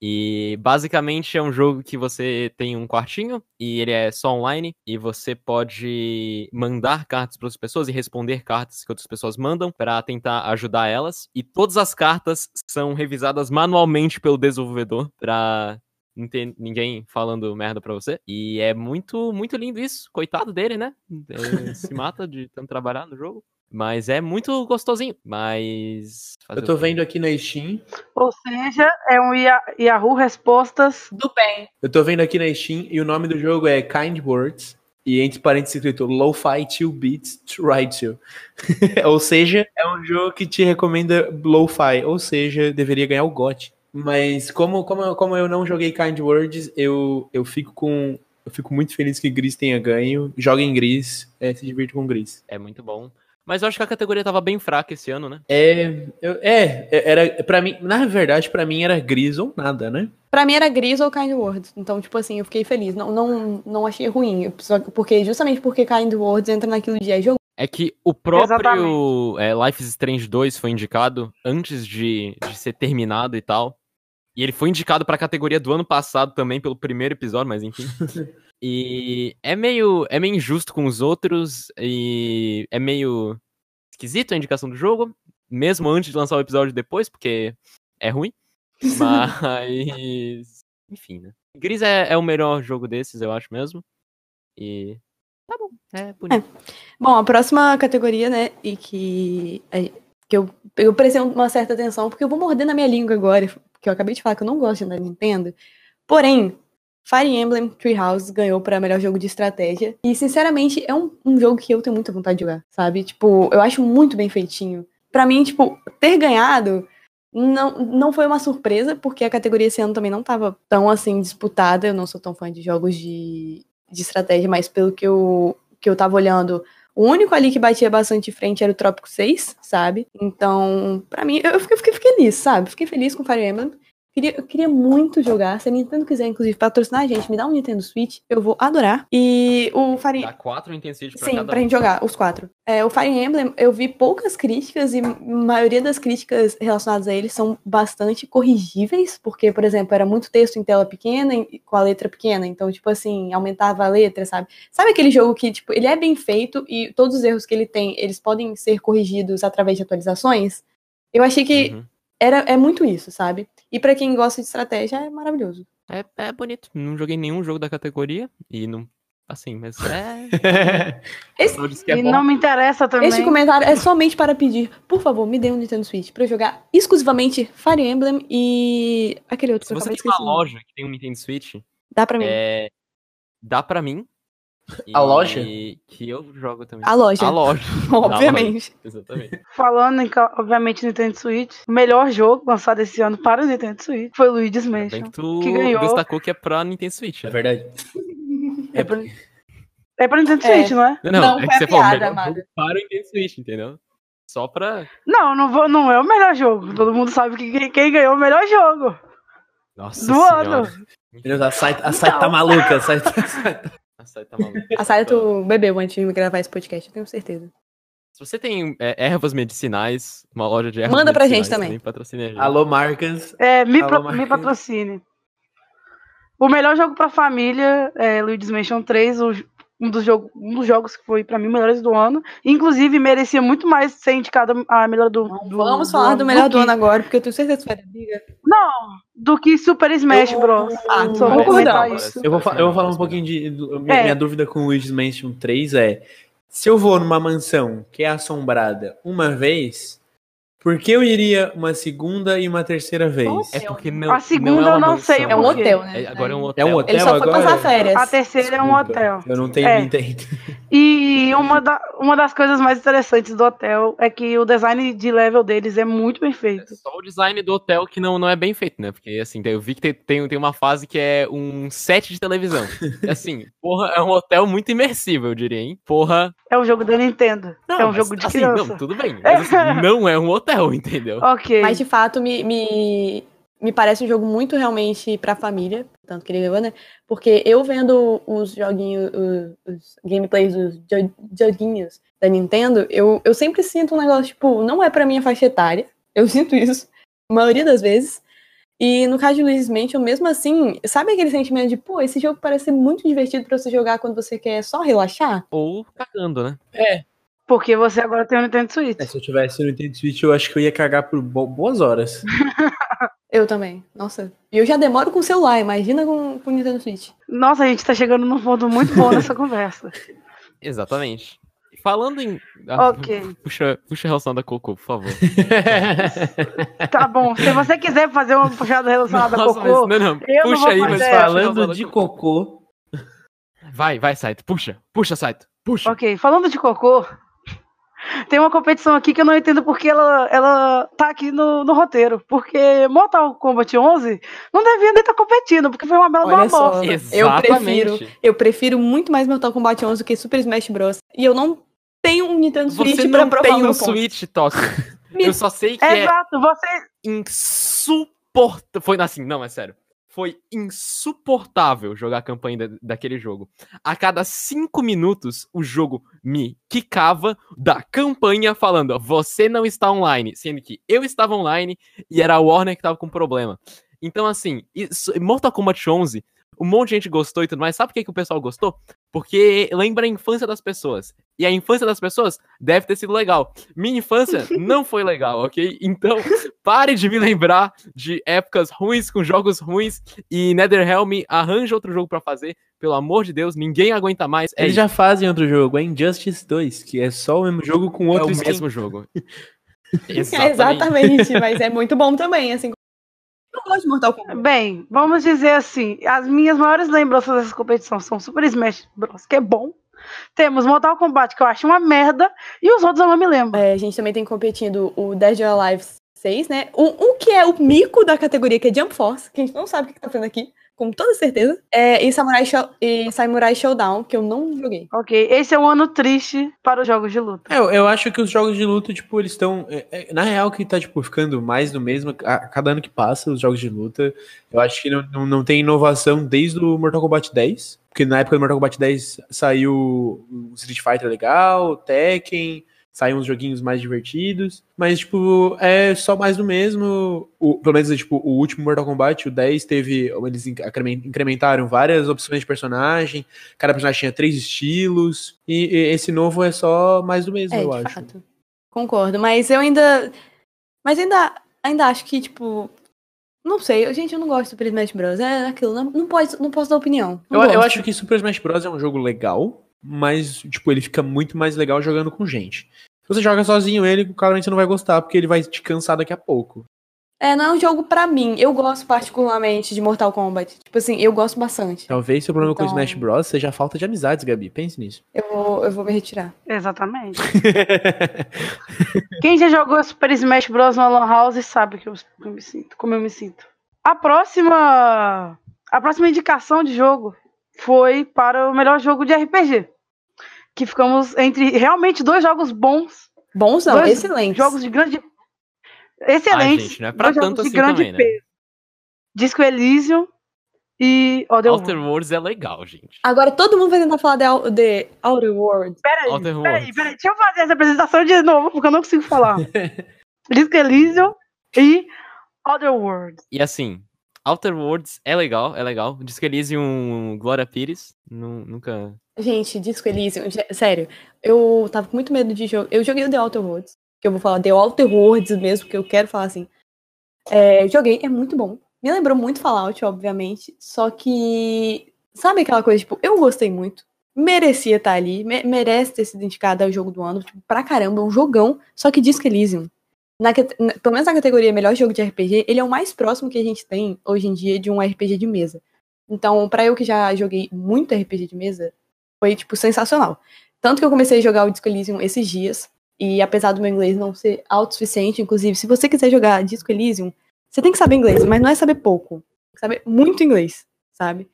[SPEAKER 2] E basicamente é um jogo que você tem um quartinho e ele é só online e você pode mandar cartas para as pessoas e responder cartas que outras pessoas mandam para tentar ajudar elas. E todas as cartas são revisadas manualmente pelo desenvolvedor para não ter ninguém falando merda pra você. E é muito, muito lindo isso. Coitado dele, né? Ele *laughs* se mata de tanto trabalhar no jogo. Mas é muito gostosinho. Mas. fazer
[SPEAKER 5] Eu tô vendo aqui na Steam.
[SPEAKER 3] Ou seja, é um Yah- Yahoo Respostas.
[SPEAKER 4] Do bem.
[SPEAKER 5] Eu tô vendo aqui na Steam e o nome do jogo é Kind Words. E entre parênteses escrito Lo-Fi 2 Beats to Ride to. *laughs* ou seja, é um jogo que te recomenda Lo-Fi. Ou seja, deveria ganhar o GOT. Mas como, como, eu- como eu não joguei Kind Words, eu, eu fico com. Eu fico muito feliz que Gris tenha ganho. Joguem Gris, é, se divirta com Gris.
[SPEAKER 2] É muito bom. Mas eu acho que a categoria tava bem fraca esse ano, né?
[SPEAKER 5] É, eu- é, era para mim, na verdade, pra mim era Gris ou nada, né?
[SPEAKER 4] Pra mim era Gris ou Kind Words. Então, tipo assim, eu fiquei feliz. Não, não, não achei ruim. Só que- porque, justamente porque Kind Words entra naquilo de é jogo.
[SPEAKER 2] É que o próprio é, Life is Strange 2 foi indicado antes de, de ser terminado e tal. E ele foi indicado pra categoria do ano passado também, pelo primeiro episódio, mas enfim. *laughs* e é meio, é meio injusto com os outros e é meio esquisito a indicação do jogo, mesmo antes de lançar o episódio depois, porque é ruim. *laughs* Mas. Enfim, né? Gris é, é o melhor jogo desses, eu acho mesmo. E. Tá bom, é bonito.
[SPEAKER 4] Bom, a próxima categoria, né, e que, é, que eu, eu prestei uma certa atenção, porque eu vou morder na minha língua agora, porque eu acabei de falar que eu não gosto da Nintendo. Porém, Fire Emblem Three Houses ganhou para melhor jogo de estratégia. E, sinceramente, é um, um jogo que eu tenho muita vontade de jogar, sabe? Tipo, eu acho muito bem feitinho. Pra mim, tipo, ter ganhado não, não foi uma surpresa, porque a categoria esse ano também não tava tão, assim, disputada. Eu não sou tão fã de jogos de, de estratégia, mas pelo que eu, que eu tava olhando, o único ali que batia bastante de frente era o Trópico 6, sabe? Então, pra mim, eu fiquei, fiquei feliz, sabe? Fiquei feliz com Fire Emblem. Queria, eu queria muito jogar. Se a Nintendo quiser, inclusive, patrocinar a gente, me dá um Nintendo Switch, eu vou adorar. E o Fire
[SPEAKER 2] Dá quatro intensidades pra
[SPEAKER 4] Sim,
[SPEAKER 2] cada
[SPEAKER 4] pra
[SPEAKER 2] um.
[SPEAKER 4] gente jogar, os quatro. É, o Fire Emblem, eu vi poucas críticas e a maioria das críticas relacionadas a ele são bastante corrigíveis, porque, por exemplo, era muito texto em tela pequena e com a letra pequena, então, tipo assim, aumentava a letra, sabe? Sabe aquele jogo que, tipo, ele é bem feito e todos os erros que ele tem, eles podem ser corrigidos através de atualizações? Eu achei que
[SPEAKER 2] Uhum.
[SPEAKER 4] era, é muito isso, sabe? E pra quem gosta de estratégia, é maravilhoso.
[SPEAKER 2] É, é bonito. Não joguei nenhum jogo da categoria e não. Assim, mas é. *laughs*
[SPEAKER 4] Esse,
[SPEAKER 2] é
[SPEAKER 3] e não me interessa também.
[SPEAKER 4] Este comentário é somente para pedir, por favor, me dê um Nintendo Switch pra eu jogar exclusivamente Fire Emblem e aquele outro
[SPEAKER 2] Se
[SPEAKER 4] que eu
[SPEAKER 2] você tem uma loja que tem um Nintendo Switch,
[SPEAKER 4] Dá pra mim.
[SPEAKER 2] é, dá pra mim.
[SPEAKER 5] A loja?
[SPEAKER 2] Que eu jogo também.
[SPEAKER 4] A loja,
[SPEAKER 2] A loja. *laughs*
[SPEAKER 4] obviamente.
[SPEAKER 2] Exatamente.
[SPEAKER 3] Falando em, obviamente, Nintendo Switch, o melhor jogo lançado esse ano para o Nintendo Switch foi Luigi's Mansion.
[SPEAKER 2] bem que tu
[SPEAKER 3] que ganhou.
[SPEAKER 2] destacou que é pra Nintendo Switch.
[SPEAKER 5] É verdade.
[SPEAKER 3] É pra, é pra Nintendo
[SPEAKER 4] É.
[SPEAKER 3] Switch, não é?
[SPEAKER 2] Não, não,
[SPEAKER 4] Não,
[SPEAKER 2] é
[SPEAKER 4] foi
[SPEAKER 2] que
[SPEAKER 4] a
[SPEAKER 2] você falou
[SPEAKER 4] piada,
[SPEAKER 2] jogo para o Nintendo Switch, entendeu? Só pra.
[SPEAKER 3] Não, não, vou, não é o melhor jogo. Todo mundo sabe que quem, quem ganhou o melhor jogo
[SPEAKER 2] Nossa
[SPEAKER 3] do
[SPEAKER 2] senhora.
[SPEAKER 3] ano.
[SPEAKER 5] Meu Deus, a Sai, a Sai tá maluca. A Sai tá... *laughs*
[SPEAKER 2] A Sai tá maluca. *laughs*
[SPEAKER 4] A Sarah tu bebeu antes de gravar esse podcast, eu tenho certeza.
[SPEAKER 2] Se você tem é, ervas medicinais, uma loja de ervas
[SPEAKER 4] Manda pra gente também.
[SPEAKER 2] patrocina a gente.
[SPEAKER 5] Alô, Marcas.
[SPEAKER 3] É, me,
[SPEAKER 5] Alô,
[SPEAKER 3] pro- me patrocine. O melhor jogo pra família é Luigi's Mansion 3, o- um, dos jogo, um dos jogos que foi pra mim melhores do ano. Inclusive, merecia muito mais ser indicado a melhor do, do
[SPEAKER 4] Vamos falar do melhor do
[SPEAKER 3] que-
[SPEAKER 4] ano agora, porque eu tenho certeza que vai dar briga.
[SPEAKER 3] Não, do que Super Smash Bros.
[SPEAKER 4] Ah,
[SPEAKER 3] Só vou comentar isso.
[SPEAKER 5] Eu vou, eu vou falar um pouquinho de. do- minha,
[SPEAKER 3] É.
[SPEAKER 5] minha dúvida com o Luigi's Mansion 3 é: se eu vou numa mansão que é assombrada uma vez, por que eu iria uma segunda e uma terceira vez?
[SPEAKER 2] É porque não.
[SPEAKER 3] A segunda
[SPEAKER 2] não é
[SPEAKER 3] eu não sei.
[SPEAKER 4] É um hotel, né?
[SPEAKER 2] É, agora é um
[SPEAKER 5] É
[SPEAKER 2] hotel.
[SPEAKER 5] um hotel
[SPEAKER 4] Ele só foi
[SPEAKER 5] agora?
[SPEAKER 4] passar férias.
[SPEAKER 3] A terceira é um
[SPEAKER 5] Desculpa,
[SPEAKER 3] hotel.
[SPEAKER 5] Eu não tenho
[SPEAKER 3] É.
[SPEAKER 5] Nintendo. *laughs*
[SPEAKER 3] E uma, da- uma das coisas mais interessantes do hotel é que o design de level deles é muito bem feito.
[SPEAKER 2] Só o design do hotel que não, não é bem feito, né? Porque, assim, eu vi que tem, tem, tem uma fase que é um set de televisão. *laughs* Assim, porra, é um hotel muito imersivo, eu diria, hein? Porra.
[SPEAKER 3] É um jogo da Nintendo. é um
[SPEAKER 2] mas,
[SPEAKER 3] jogo de
[SPEAKER 2] assim,
[SPEAKER 3] criança.
[SPEAKER 2] Não, tudo bem. Mas, assim, *laughs* não é um hotel, entendeu?
[SPEAKER 3] Ok.
[SPEAKER 4] Mas de fato, me, me, me parece um jogo muito realmente pra família, tanto que ele ganhou, né? Porque eu vendo os joguinhos, os, os gameplays dos jo- joguinhos da Nintendo, eu, eu sempre sinto um negócio, tipo, não é pra minha faixa etária. Eu sinto isso, a maioria das vezes. E no caso de Luigi's Mansion, mesmo assim, sabe aquele sentimento de, pô, esse jogo parece ser muito divertido pra você jogar quando você quer só relaxar?
[SPEAKER 2] Ou cagando, né?
[SPEAKER 3] Porque você agora tem o Nintendo Switch.
[SPEAKER 5] É, se eu tivesse no Nintendo Switch, eu acho que eu ia cagar por bo- boas horas. *laughs*
[SPEAKER 4] Eu também. Nossa. E eu já demoro com o celular, imagina com, com o Nintendo Switch.
[SPEAKER 3] Nossa, a gente tá chegando num ponto muito bom nessa *laughs* conversa.
[SPEAKER 2] Exatamente. Falando em. Ah,
[SPEAKER 3] Ok.
[SPEAKER 2] Puxa, puxa a relação da Cocô, por favor. *laughs*
[SPEAKER 3] Tá bom. Se você quiser fazer uma puxada relacionada a
[SPEAKER 2] Nossa,
[SPEAKER 3] cocô,
[SPEAKER 2] mas, não, não.
[SPEAKER 3] eu não
[SPEAKER 2] puxa
[SPEAKER 3] vou
[SPEAKER 2] aí, mas a
[SPEAKER 5] Falando de
[SPEAKER 2] Cocô.
[SPEAKER 5] cocô,
[SPEAKER 2] Vai, vai, Saito. Puxa, puxa, Saito. Puxa.
[SPEAKER 3] Ok, falando de cocô, tem uma competição aqui que eu não entendo porque ela, ela tá aqui no, no roteiro. Porque Mortal Kombat 11 não devia nem estar competindo, porque foi uma bela
[SPEAKER 4] Olha só. Eu prefiro, eu prefiro muito mais Mortal Kombat 11 do que Super Smash Bros. E eu não tenho um Nintendo Switch
[SPEAKER 2] Você
[SPEAKER 4] pra
[SPEAKER 2] não
[SPEAKER 4] provar
[SPEAKER 2] tem
[SPEAKER 4] o meu
[SPEAKER 2] um
[SPEAKER 4] ponto.
[SPEAKER 2] Switch. *laughs*
[SPEAKER 4] Me-
[SPEAKER 2] Eu só sei que é
[SPEAKER 3] Exato, você.
[SPEAKER 2] insuportável. Foi assim, não, é sério. Foi insuportável jogar a campanha da- daquele jogo. A cada cinco minutos, o jogo me quicava da campanha falando: você não está online. Sendo que eu estava online e era a Warner que estava com problema. Então, assim, isso- Mortal Kombat 11, um monte de gente gostou e tudo mais. Sabe por que, que o pessoal gostou? Porque lembra a infância das pessoas. E a infância das pessoas deve ter sido legal. Minha infância *laughs* não foi legal, ok? Então, pare de me lembrar de épocas ruins com jogos ruins e NetherRealm arranja outro jogo pra fazer. Pelo amor de Deus, ninguém aguenta mais. É
[SPEAKER 5] eles
[SPEAKER 2] isso,
[SPEAKER 5] já fazem outro jogo, é Injustice 2, que é só o mesmo jogo com
[SPEAKER 2] é
[SPEAKER 5] outro
[SPEAKER 2] o
[SPEAKER 5] skin.
[SPEAKER 2] mesmo jogo. *laughs*
[SPEAKER 4] É, exatamente, mas é muito bom também, assim. Eu gosto de Mortal Kombat.
[SPEAKER 3] Bem, vamos dizer assim: as minhas maiores lembranças dessa competição são Super Smash Bros., que é bom. Temos Mortal Kombat, que eu acho uma merda, e os outros eu não me lembro.
[SPEAKER 4] É, a gente também tem competindo o Dead or Alive 6, né? Um, um que é o mico da categoria, que é Jump Force, que a gente não sabe o que, que tá fazendo aqui, com toda certeza. É, e, Samurai Show- e Samurai Showdown, que eu não joguei.
[SPEAKER 3] Ok, esse é um ano triste para os jogos de luta.
[SPEAKER 5] É, eu, eu acho que os jogos de luta, tipo, eles estão. é, é, na real, que tá, tipo, ficando mais do mesmo a, a cada ano que passa, os jogos de luta. Eu acho que não, não, não tem inovação desde o Mortal Kombat 10. Porque na época do Mortal Kombat 10 saiu o Street Fighter legal, o Tekken, saíram uns joguinhos mais divertidos. Mas, tipo, é só mais do mesmo. O, pelo menos, tipo, o último Mortal Kombat, o 10, teve. Eles incremen- incrementaram várias opções de personagem. Cada personagem tinha três estilos. E, e esse novo é só mais do mesmo,
[SPEAKER 4] É,
[SPEAKER 5] eu acho.
[SPEAKER 4] fato. Concordo, mas eu ainda. Mas ainda, ainda acho que, tipo. Não sei, eu- gente, eu não gosto do Super Smash Bros. É aquilo, não, não, pode, não posso dar opinião.
[SPEAKER 5] Eu, eu acho que Super Smash Bros. é um jogo legal, mas, tipo, ele fica muito mais legal jogando com gente. Você joga sozinho ele, claramente você não vai gostar, porque ele vai te cansar daqui a pouco.
[SPEAKER 4] É, não é um jogo pra mim. Eu gosto particularmente de Mortal Kombat. Tipo assim, eu gosto bastante.
[SPEAKER 5] Talvez seu problema com
[SPEAKER 4] Então-
[SPEAKER 5] Smash Bros. seja a falta de amizades, Gabi. Pense nisso.
[SPEAKER 4] Eu vou, eu vou me retirar.
[SPEAKER 3] Exatamente. *laughs* Quem já jogou Super Smash Bros. na Lan House sabe que eu, eu me sinto, como eu me sinto. A próxima, a próxima indicação de jogo foi para o melhor jogo de RPG. Que ficamos entre realmente dois jogos bons
[SPEAKER 4] Bons não,
[SPEAKER 3] Dois
[SPEAKER 4] excelentes.
[SPEAKER 3] Jogos de grande. Excelentes.
[SPEAKER 2] Ai, gente, não é pra
[SPEAKER 3] dois jogos
[SPEAKER 2] tanto
[SPEAKER 3] de
[SPEAKER 2] assim
[SPEAKER 3] grande
[SPEAKER 2] também, né?
[SPEAKER 3] peso. Disco Elysium e Other
[SPEAKER 2] Outer
[SPEAKER 3] Worlds.
[SPEAKER 2] Worlds é legal, gente.
[SPEAKER 4] Agora todo mundo vai tentar falar de, de Outer Worlds.
[SPEAKER 3] Peraí,
[SPEAKER 2] Outer
[SPEAKER 3] peraí,
[SPEAKER 2] Worlds.
[SPEAKER 3] peraí. Deixa eu fazer essa apresentação de novo, porque eu não consigo falar. *laughs* Disco Elysium e Other Worlds.
[SPEAKER 2] E assim, Outer Worlds é legal, é legal. Que Elysium Glória Pires. nu- nunca.
[SPEAKER 4] Gente, Disco Elysium, sé- sério, eu tava com muito medo de jogo. Eu joguei o The Outer Worlds, que eu vou falar The Outer Worlds mesmo, que eu quero falar assim. É, joguei, é muito bom. Me lembrou muito Fallout, obviamente. Só que. Sabe aquela coisa, tipo, eu gostei muito. Merecia estar ali, me- merece ter sido indicado ao jogo do ano, tipo, pra caramba, é um jogão. Só que Disco Elysium, na, na- pelo menos na categoria melhor jogo de RPG, ele é o mais próximo que a gente tem hoje em dia de um RPG de mesa. Então, pra eu que já joguei muito RPG de mesa, foi, tipo, sensacional. Tanto que eu comecei a jogar o Disco Elysium esses dias, e apesar do meu inglês não ser autossuficiente, inclusive, se você quiser jogar Disco Elysium, você tem que saber inglês, mas não é saber pouco. Tem que saber muito inglês, sabe?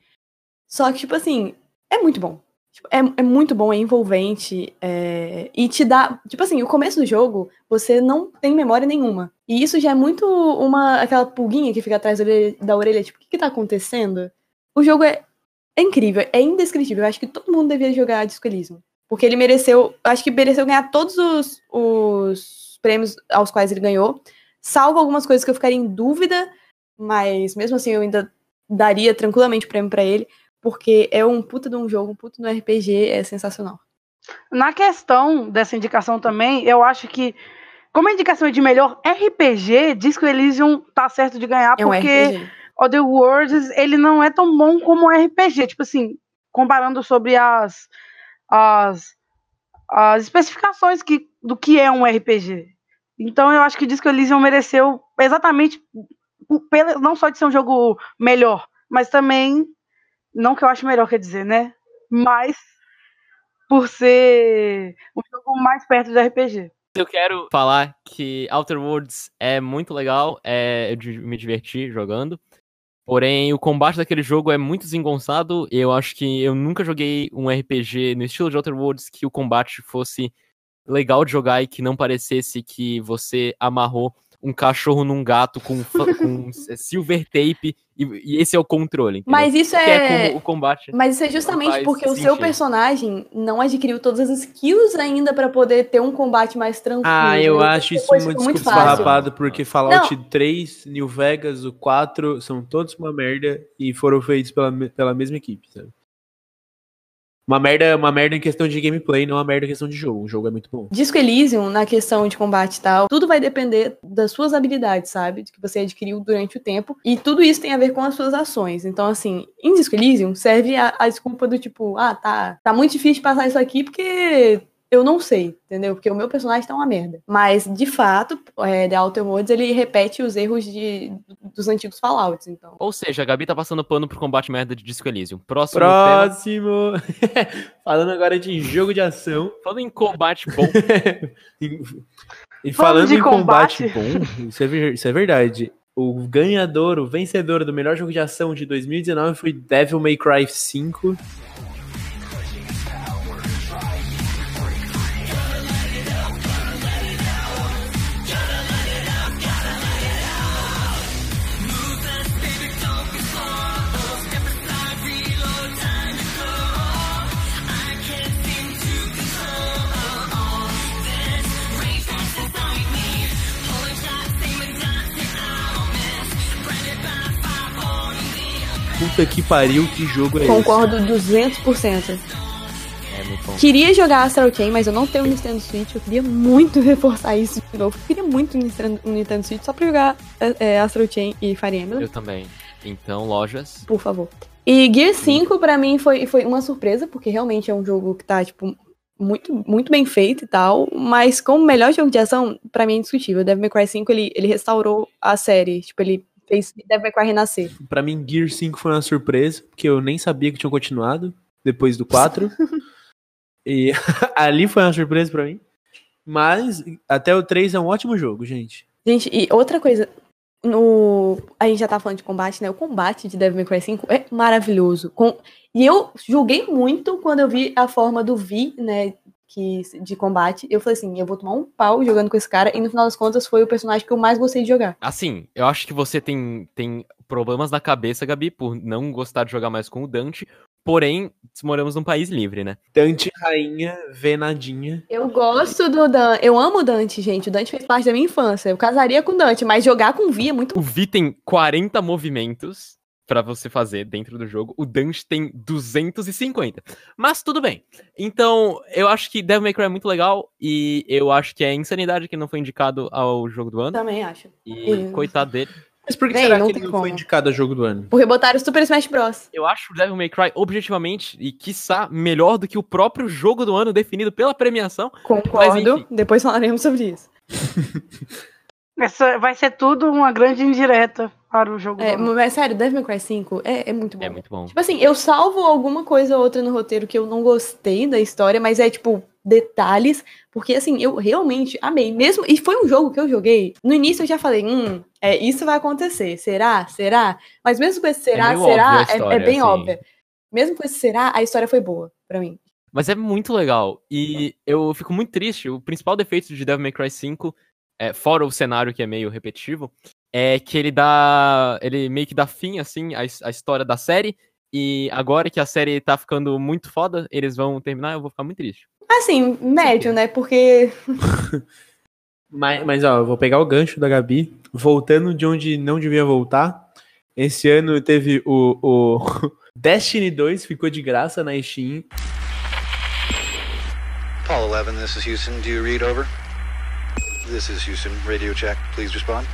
[SPEAKER 4] Só que, tipo assim, é muito bom. Tipo, é, é muito bom, é envolvente, é, e te dá. Tipo assim, o começo do jogo, você não tem memória nenhuma. E isso já é muito uma aquela pulguinha que fica atrás da orelha, da orelha tipo, o que, que tá acontecendo? O jogo é, é incrível, é indescritível. Eu acho que todo mundo devia jogar Disco. Porque ele mereceu, acho que mereceu ganhar todos os, os prêmios aos quais ele ganhou, salvo algumas coisas que eu ficaria em dúvida, mas mesmo assim eu ainda daria tranquilamente o prêmio pra ele, porque é um puta de um jogo, um puta de um RPG, é sensacional.
[SPEAKER 3] Na questão dessa indicação também, eu acho que, como a indicação é de melhor RPG, Disco Elysium tá certo de ganhar,
[SPEAKER 4] É um
[SPEAKER 3] porque
[SPEAKER 4] RPG.
[SPEAKER 3] Other Worlds, ele não é tão bom como um RPG. Tipo assim, comparando sobre as, as, as especificações que, do que é um RPG. Então eu acho que Disco Elysium mereceu exatamente, o- não só de ser um jogo melhor, mas também, não que eu acho melhor, quer dizer, né? Mas por ser um jogo mais perto do RPG.
[SPEAKER 2] Eu quero falar que Outer Worlds é muito legal, é, eu me diverti jogando. Porém, o combate daquele jogo é muito desengonçado. Eu acho que eu nunca joguei um RPG no estilo de Outer Worlds que o combate fosse legal de jogar e que não parecesse que você amarrou um cachorro num gato com, *laughs* com silver tape e, e esse é o controle. entendeu?
[SPEAKER 4] Mas isso
[SPEAKER 2] Que é
[SPEAKER 4] é.
[SPEAKER 2] como o combate.
[SPEAKER 4] Mas isso é justamente porque o seu personagem não adquiriu todas as skills ainda pra poder ter um combate mais tranquilo.
[SPEAKER 5] Ah, eu
[SPEAKER 4] Ele
[SPEAKER 5] acho isso muito, esfarrapado, porque Fallout 3, New Vegas, o 4 são todos uma merda e foram feitos pela, pela mesma equipe, sabe? Uma merda, uma merda em questão de gameplay, não uma merda em questão de jogo. O jogo é muito bom.
[SPEAKER 4] Disco Elysium, na questão de combate e tal, tudo vai depender das suas habilidades, sabe? Que você adquiriu durante o tempo. E tudo isso tem a ver com as suas ações. Então, assim, em Disco Elysium, serve a, a desculpa do tipo, ah, tá, tá muito difícil passar isso aqui porque eu não sei, entendeu? Porque o meu personagem tá uma merda. Mas, de fato, é, The Outer Worlds, ele repete os erros de, dos antigos Fallouts, então.
[SPEAKER 2] Ou seja, a Gabi tá passando pano pro combate merda de Disco Elysium. Próximo tema.
[SPEAKER 5] Próximo! *laughs* Falando agora de jogo de ação.
[SPEAKER 2] Falando em combate bom, *laughs*
[SPEAKER 5] E, falando
[SPEAKER 3] de
[SPEAKER 5] em combate,
[SPEAKER 3] combate.
[SPEAKER 5] bom, isso é, isso é verdade. O ganhador, o vencedor do melhor jogo de ação de 2019 foi Devil May Cry 5. Puta que pariu, que jogo é
[SPEAKER 4] Concordo 200%.
[SPEAKER 2] é muito bom.
[SPEAKER 4] Queria jogar Astral Chain, mas eu não tenho um Nintendo Switch. Eu queria muito *laughs* reforçar isso de novo. Eu queria muito um Nintendo, Switch só pra jogar é, é, Astral Chain e Fire Emblem,
[SPEAKER 2] Eu também. Então, lojas.
[SPEAKER 4] por favor. E Gear 5 pra mim foi, foi uma surpresa, porque realmente é um jogo que tá, tipo, muito, muito bem feito e tal. Mas como melhor jogo de ação, pra mim é indiscutível. Devil May Cry 5, ele, ele restaurou a série. Tipo, ele fez Devil May Cry renascer.
[SPEAKER 5] Pra mim, Gear 5 foi uma surpresa, porque eu nem sabia que tinham continuado depois do 4. *laughs* e *laughs* ali foi uma surpresa pra mim. Mas até o 3 é um ótimo jogo, gente.
[SPEAKER 4] Gente, e outra coisa, no a gente já tá falando de combate, né? O combate de Devil May Cry 5 é maravilhoso. Com... E eu julguei muito quando eu vi a forma do Vi, né? Que, de combate. Eu falei assim, eu vou tomar um pau jogando com esse cara, e no final das contas foi o personagem que eu mais gostei de jogar.
[SPEAKER 2] Assim, eu acho que você tem, tem problemas na cabeça, Gabi, por não gostar de jogar mais com o Dante. Porém, moramos num país livre, né?
[SPEAKER 5] Dante, rainha, venadinha.
[SPEAKER 4] Eu gosto do Dante. Eu amo o Dante, gente. O Dante fez parte da minha infância. Eu casaria com o Dante, mas jogar com o Vi é muito.
[SPEAKER 2] O Vi tem 40 movimentos pra você fazer dentro do jogo. O Dante tem 250. Mas tudo bem. Então, eu acho que Devil May Cry é muito legal e eu acho que é insanidade que não foi indicado ao jogo do ano.
[SPEAKER 4] Também acho.
[SPEAKER 2] E
[SPEAKER 4] Eu-
[SPEAKER 2] coitado dele.
[SPEAKER 5] Mas por que
[SPEAKER 4] Bem,
[SPEAKER 5] será
[SPEAKER 4] não
[SPEAKER 5] que ele não
[SPEAKER 4] como.
[SPEAKER 5] foi indicado a jogo do ano?
[SPEAKER 4] Porque botaram o Super Smash Bros.
[SPEAKER 2] Eu acho o Devil May Cry objetivamente e quiçá melhor do que o próprio jogo do ano definido pela premiação.
[SPEAKER 4] Concordo.
[SPEAKER 2] enfim.
[SPEAKER 4] Depois falaremos sobre isso. *laughs*
[SPEAKER 3] Essa vai ser tudo uma grande indireta para o jogo.
[SPEAKER 4] É, mas sério, Devil May Cry 5 é, é muito bom.
[SPEAKER 2] É muito bom.
[SPEAKER 4] Tipo assim, eu salvo alguma coisa ou outra no roteiro que eu não gostei da história, mas é tipo detalhes, porque assim, eu realmente amei. Mesmo, e foi um jogo que eu joguei. No início eu já falei, hum, é, isso vai acontecer. Será? Será? Mas mesmo com esse será,
[SPEAKER 2] meio
[SPEAKER 4] será,
[SPEAKER 2] óbvia a
[SPEAKER 4] é- é,
[SPEAKER 2] história,
[SPEAKER 4] bem
[SPEAKER 2] assim.
[SPEAKER 4] óbvia. Mesmo com esse será, a história foi boa pra mim.
[SPEAKER 2] Mas é muito legal. E eu fico muito triste. O principal defeito de Devil May Cry 5, é, fora o cenário que é meio repetitivo, é que ele dá. Ele meio que dá fim, assim, à, à história da série. E agora que a série tá ficando muito foda, eles vão terminar, eu vou ficar muito triste.
[SPEAKER 4] Assim, médio, né? Porque *laughs*
[SPEAKER 5] Mas, mas, ó, eu vou pegar o gancho da Gabi, voltando de onde não devia voltar. Esse ano teve o, o *laughs* Destiny 2, ficou de graça na Steam.
[SPEAKER 7] Paul 11, this is Houston. Do you read over? This is Houston. Radio check. Please respond.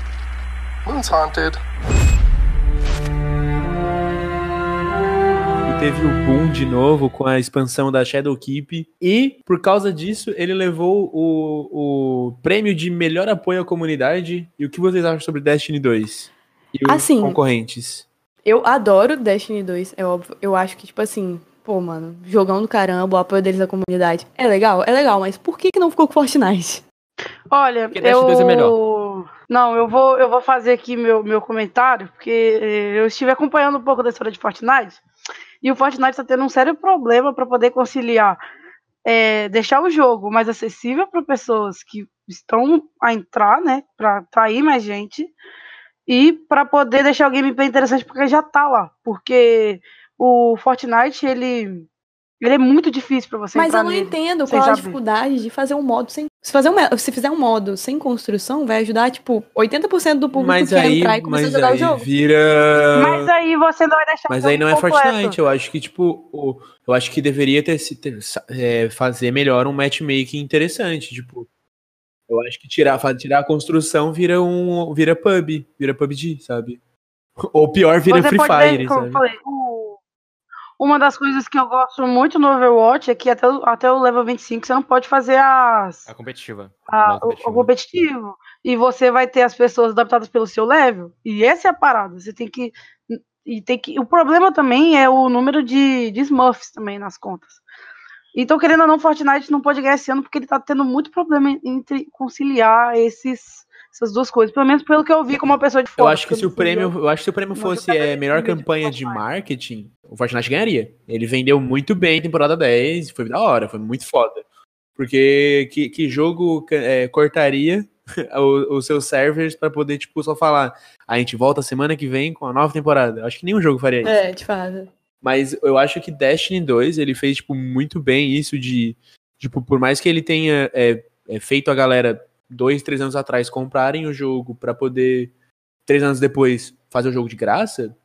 [SPEAKER 1] Moon's haunted.
[SPEAKER 5] Teve o boom de novo com a expansão da Shadow Keep. E, por causa disso, ele levou o, o prêmio de melhor apoio à comunidade. E o que vocês acham sobre Destiny 2? E os
[SPEAKER 4] Assim,
[SPEAKER 5] concorrentes?
[SPEAKER 4] eu adoro Destiny 2, é óbvio. Eu acho que, tipo assim, pô, mano, jogão do caramba, o apoio deles à comunidade. É legal, é legal, mas por que, que não ficou com Fortnite?
[SPEAKER 3] Olha,
[SPEAKER 2] Porque Dash
[SPEAKER 3] eu...
[SPEAKER 2] 2 é melhor.
[SPEAKER 3] Não, eu vou, eu vou fazer aqui meu, meu comentário, porque eh, eu estive acompanhando um pouco da história de Fortnite, e o Fortnite está tendo um sério problema para poder conciliar, eh, deixar o jogo mais acessível para pessoas que estão a entrar, né, para atrair mais gente, e para poder deixar o gameplay interessante, porque já tá lá, porque o Fortnite, ele, ele é muito difícil para você
[SPEAKER 4] Mas eu não
[SPEAKER 3] nele.
[SPEAKER 4] entendo qual a dificuldade de fazer um modo sem. Se, fazer um, se fizer um modo sem construção, vai ajudar, tipo, 80% do público
[SPEAKER 5] Mas
[SPEAKER 4] que quer
[SPEAKER 5] aí,
[SPEAKER 4] entrar e começar a
[SPEAKER 5] mas
[SPEAKER 4] jogar o
[SPEAKER 5] aí
[SPEAKER 4] jogo.
[SPEAKER 5] vira.
[SPEAKER 3] Mas aí você não vai deixar
[SPEAKER 5] Mas aí não é
[SPEAKER 3] completo.
[SPEAKER 5] Fortnite, eu acho que, tipo, o, eu acho que deveria ter, se- ter- é, fazer melhor um matchmaking interessante, tipo. Eu acho que tirar, tirar a construção vira um. vira pub, vira PUBG, sabe? Ou pior, vira
[SPEAKER 3] Você
[SPEAKER 5] Free
[SPEAKER 3] pode ver,
[SPEAKER 5] Fire,
[SPEAKER 3] como eu
[SPEAKER 5] sabe?
[SPEAKER 3] falei, o- uma das coisas que eu gosto muito no Overwatch é que até o, até o level 25 você não pode fazer as,
[SPEAKER 2] A competitiva.
[SPEAKER 3] a-
[SPEAKER 2] modo
[SPEAKER 3] o,
[SPEAKER 2] competitivo.
[SPEAKER 3] o competitivo. E você vai ter as pessoas adaptadas pelo seu level. E essa é a parada. Você tem que. E tem que. O problema também é o número de, de Smurfs também nas contas. Então, querendo ou não, Fortnite não pode ganhar esse ano porque ele tá tendo muito problema entre conciliar esses, essas duas coisas. Pelo menos pelo que eu vi como uma pessoa de
[SPEAKER 5] Eu
[SPEAKER 3] fora.
[SPEAKER 5] acho que se o
[SPEAKER 3] eu.
[SPEAKER 5] prêmio, eu acho que se o prêmio fosse
[SPEAKER 3] eu
[SPEAKER 5] é, melhor campanha de marketing, o Fortnite ganharia. Ele vendeu muito bem a temporada 10, foi da hora, foi muito foda. Porque que, que jogo é, cortaria *laughs* os seus servers pra poder, tipo, só falar a gente volta semana que vem com a nova temporada. Eu Acho que nenhum jogo faria isso.
[SPEAKER 4] É, de fato.
[SPEAKER 5] Mas eu acho que Destiny 2, ele fez, tipo, muito bem isso de, tipo, por mais que ele tenha é, é, feito a galera dois, três anos atrás comprarem o jogo pra poder, três anos depois, fazer o jogo de graça,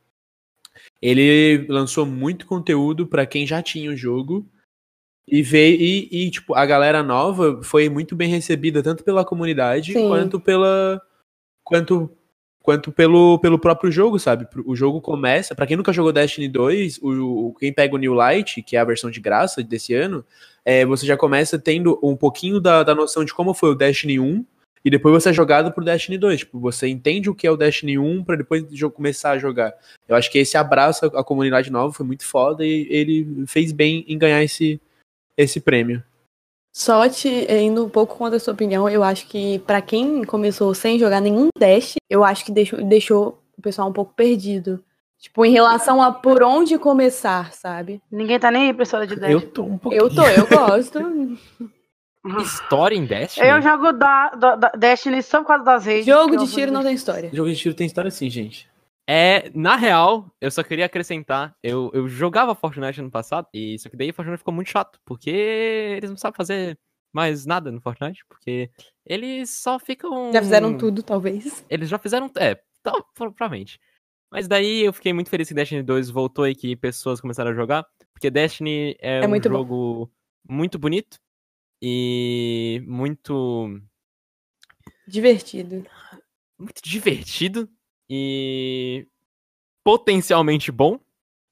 [SPEAKER 5] ele lançou muito conteúdo pra quem já tinha o jogo e veio, e, e, tipo, a galera nova foi muito bem recebida, tanto pela comunidade
[SPEAKER 4] Sim.
[SPEAKER 5] quanto pela, quanto quanto pelo, pelo próprio jogo, sabe? O jogo começa, pra quem nunca jogou Destiny 2, o, o- quem pega o New Light, que é a versão de graça desse ano, é, você já começa tendo um pouquinho da, da noção de como foi o Destiny 1, e depois você é jogado pro Destiny 2. Tipo, você entende o que é o Destiny 1 pra depois começar a jogar. Eu acho que esse abraço à comunidade nova foi muito foda e ele fez bem em ganhar esse, esse prêmio.
[SPEAKER 4] Só te eh, indo um pouco contra a sua opinião, eu acho que pra quem começou sem jogar nenhum Dash, eu acho que deixou, deixou o pessoal um pouco perdido. Tipo, em relação a por onde começar, sabe?
[SPEAKER 3] Ninguém tá nem aí pra história de Dash.
[SPEAKER 5] Eu tô um pouquinho.
[SPEAKER 4] Eu tô, eu *laughs* gosto.
[SPEAKER 2] História em Destiny?
[SPEAKER 3] Eu jogo da, da- da Destiny só por causa das redes.
[SPEAKER 4] Jogo de tiro não tem história.
[SPEAKER 5] Jogo de tiro tem história assim, gente.
[SPEAKER 2] É, na real, eu só queria acrescentar, eu, eu jogava Fortnite ano passado, e só que daí Fortnite ficou muito chato, porque eles não sabem fazer mais nada no Fortnite, porque eles só ficam...
[SPEAKER 4] Já fizeram tudo, talvez.
[SPEAKER 2] Eles já fizeram, é, tal, provavelmente. Mas daí eu fiquei muito feliz que Destiny 2 voltou e que pessoas começaram a jogar, porque Destiny é,
[SPEAKER 4] É
[SPEAKER 2] um
[SPEAKER 4] muito bom.
[SPEAKER 2] jogo muito bonito e muito
[SPEAKER 4] Divertido.
[SPEAKER 2] muito divertido e potencialmente bom,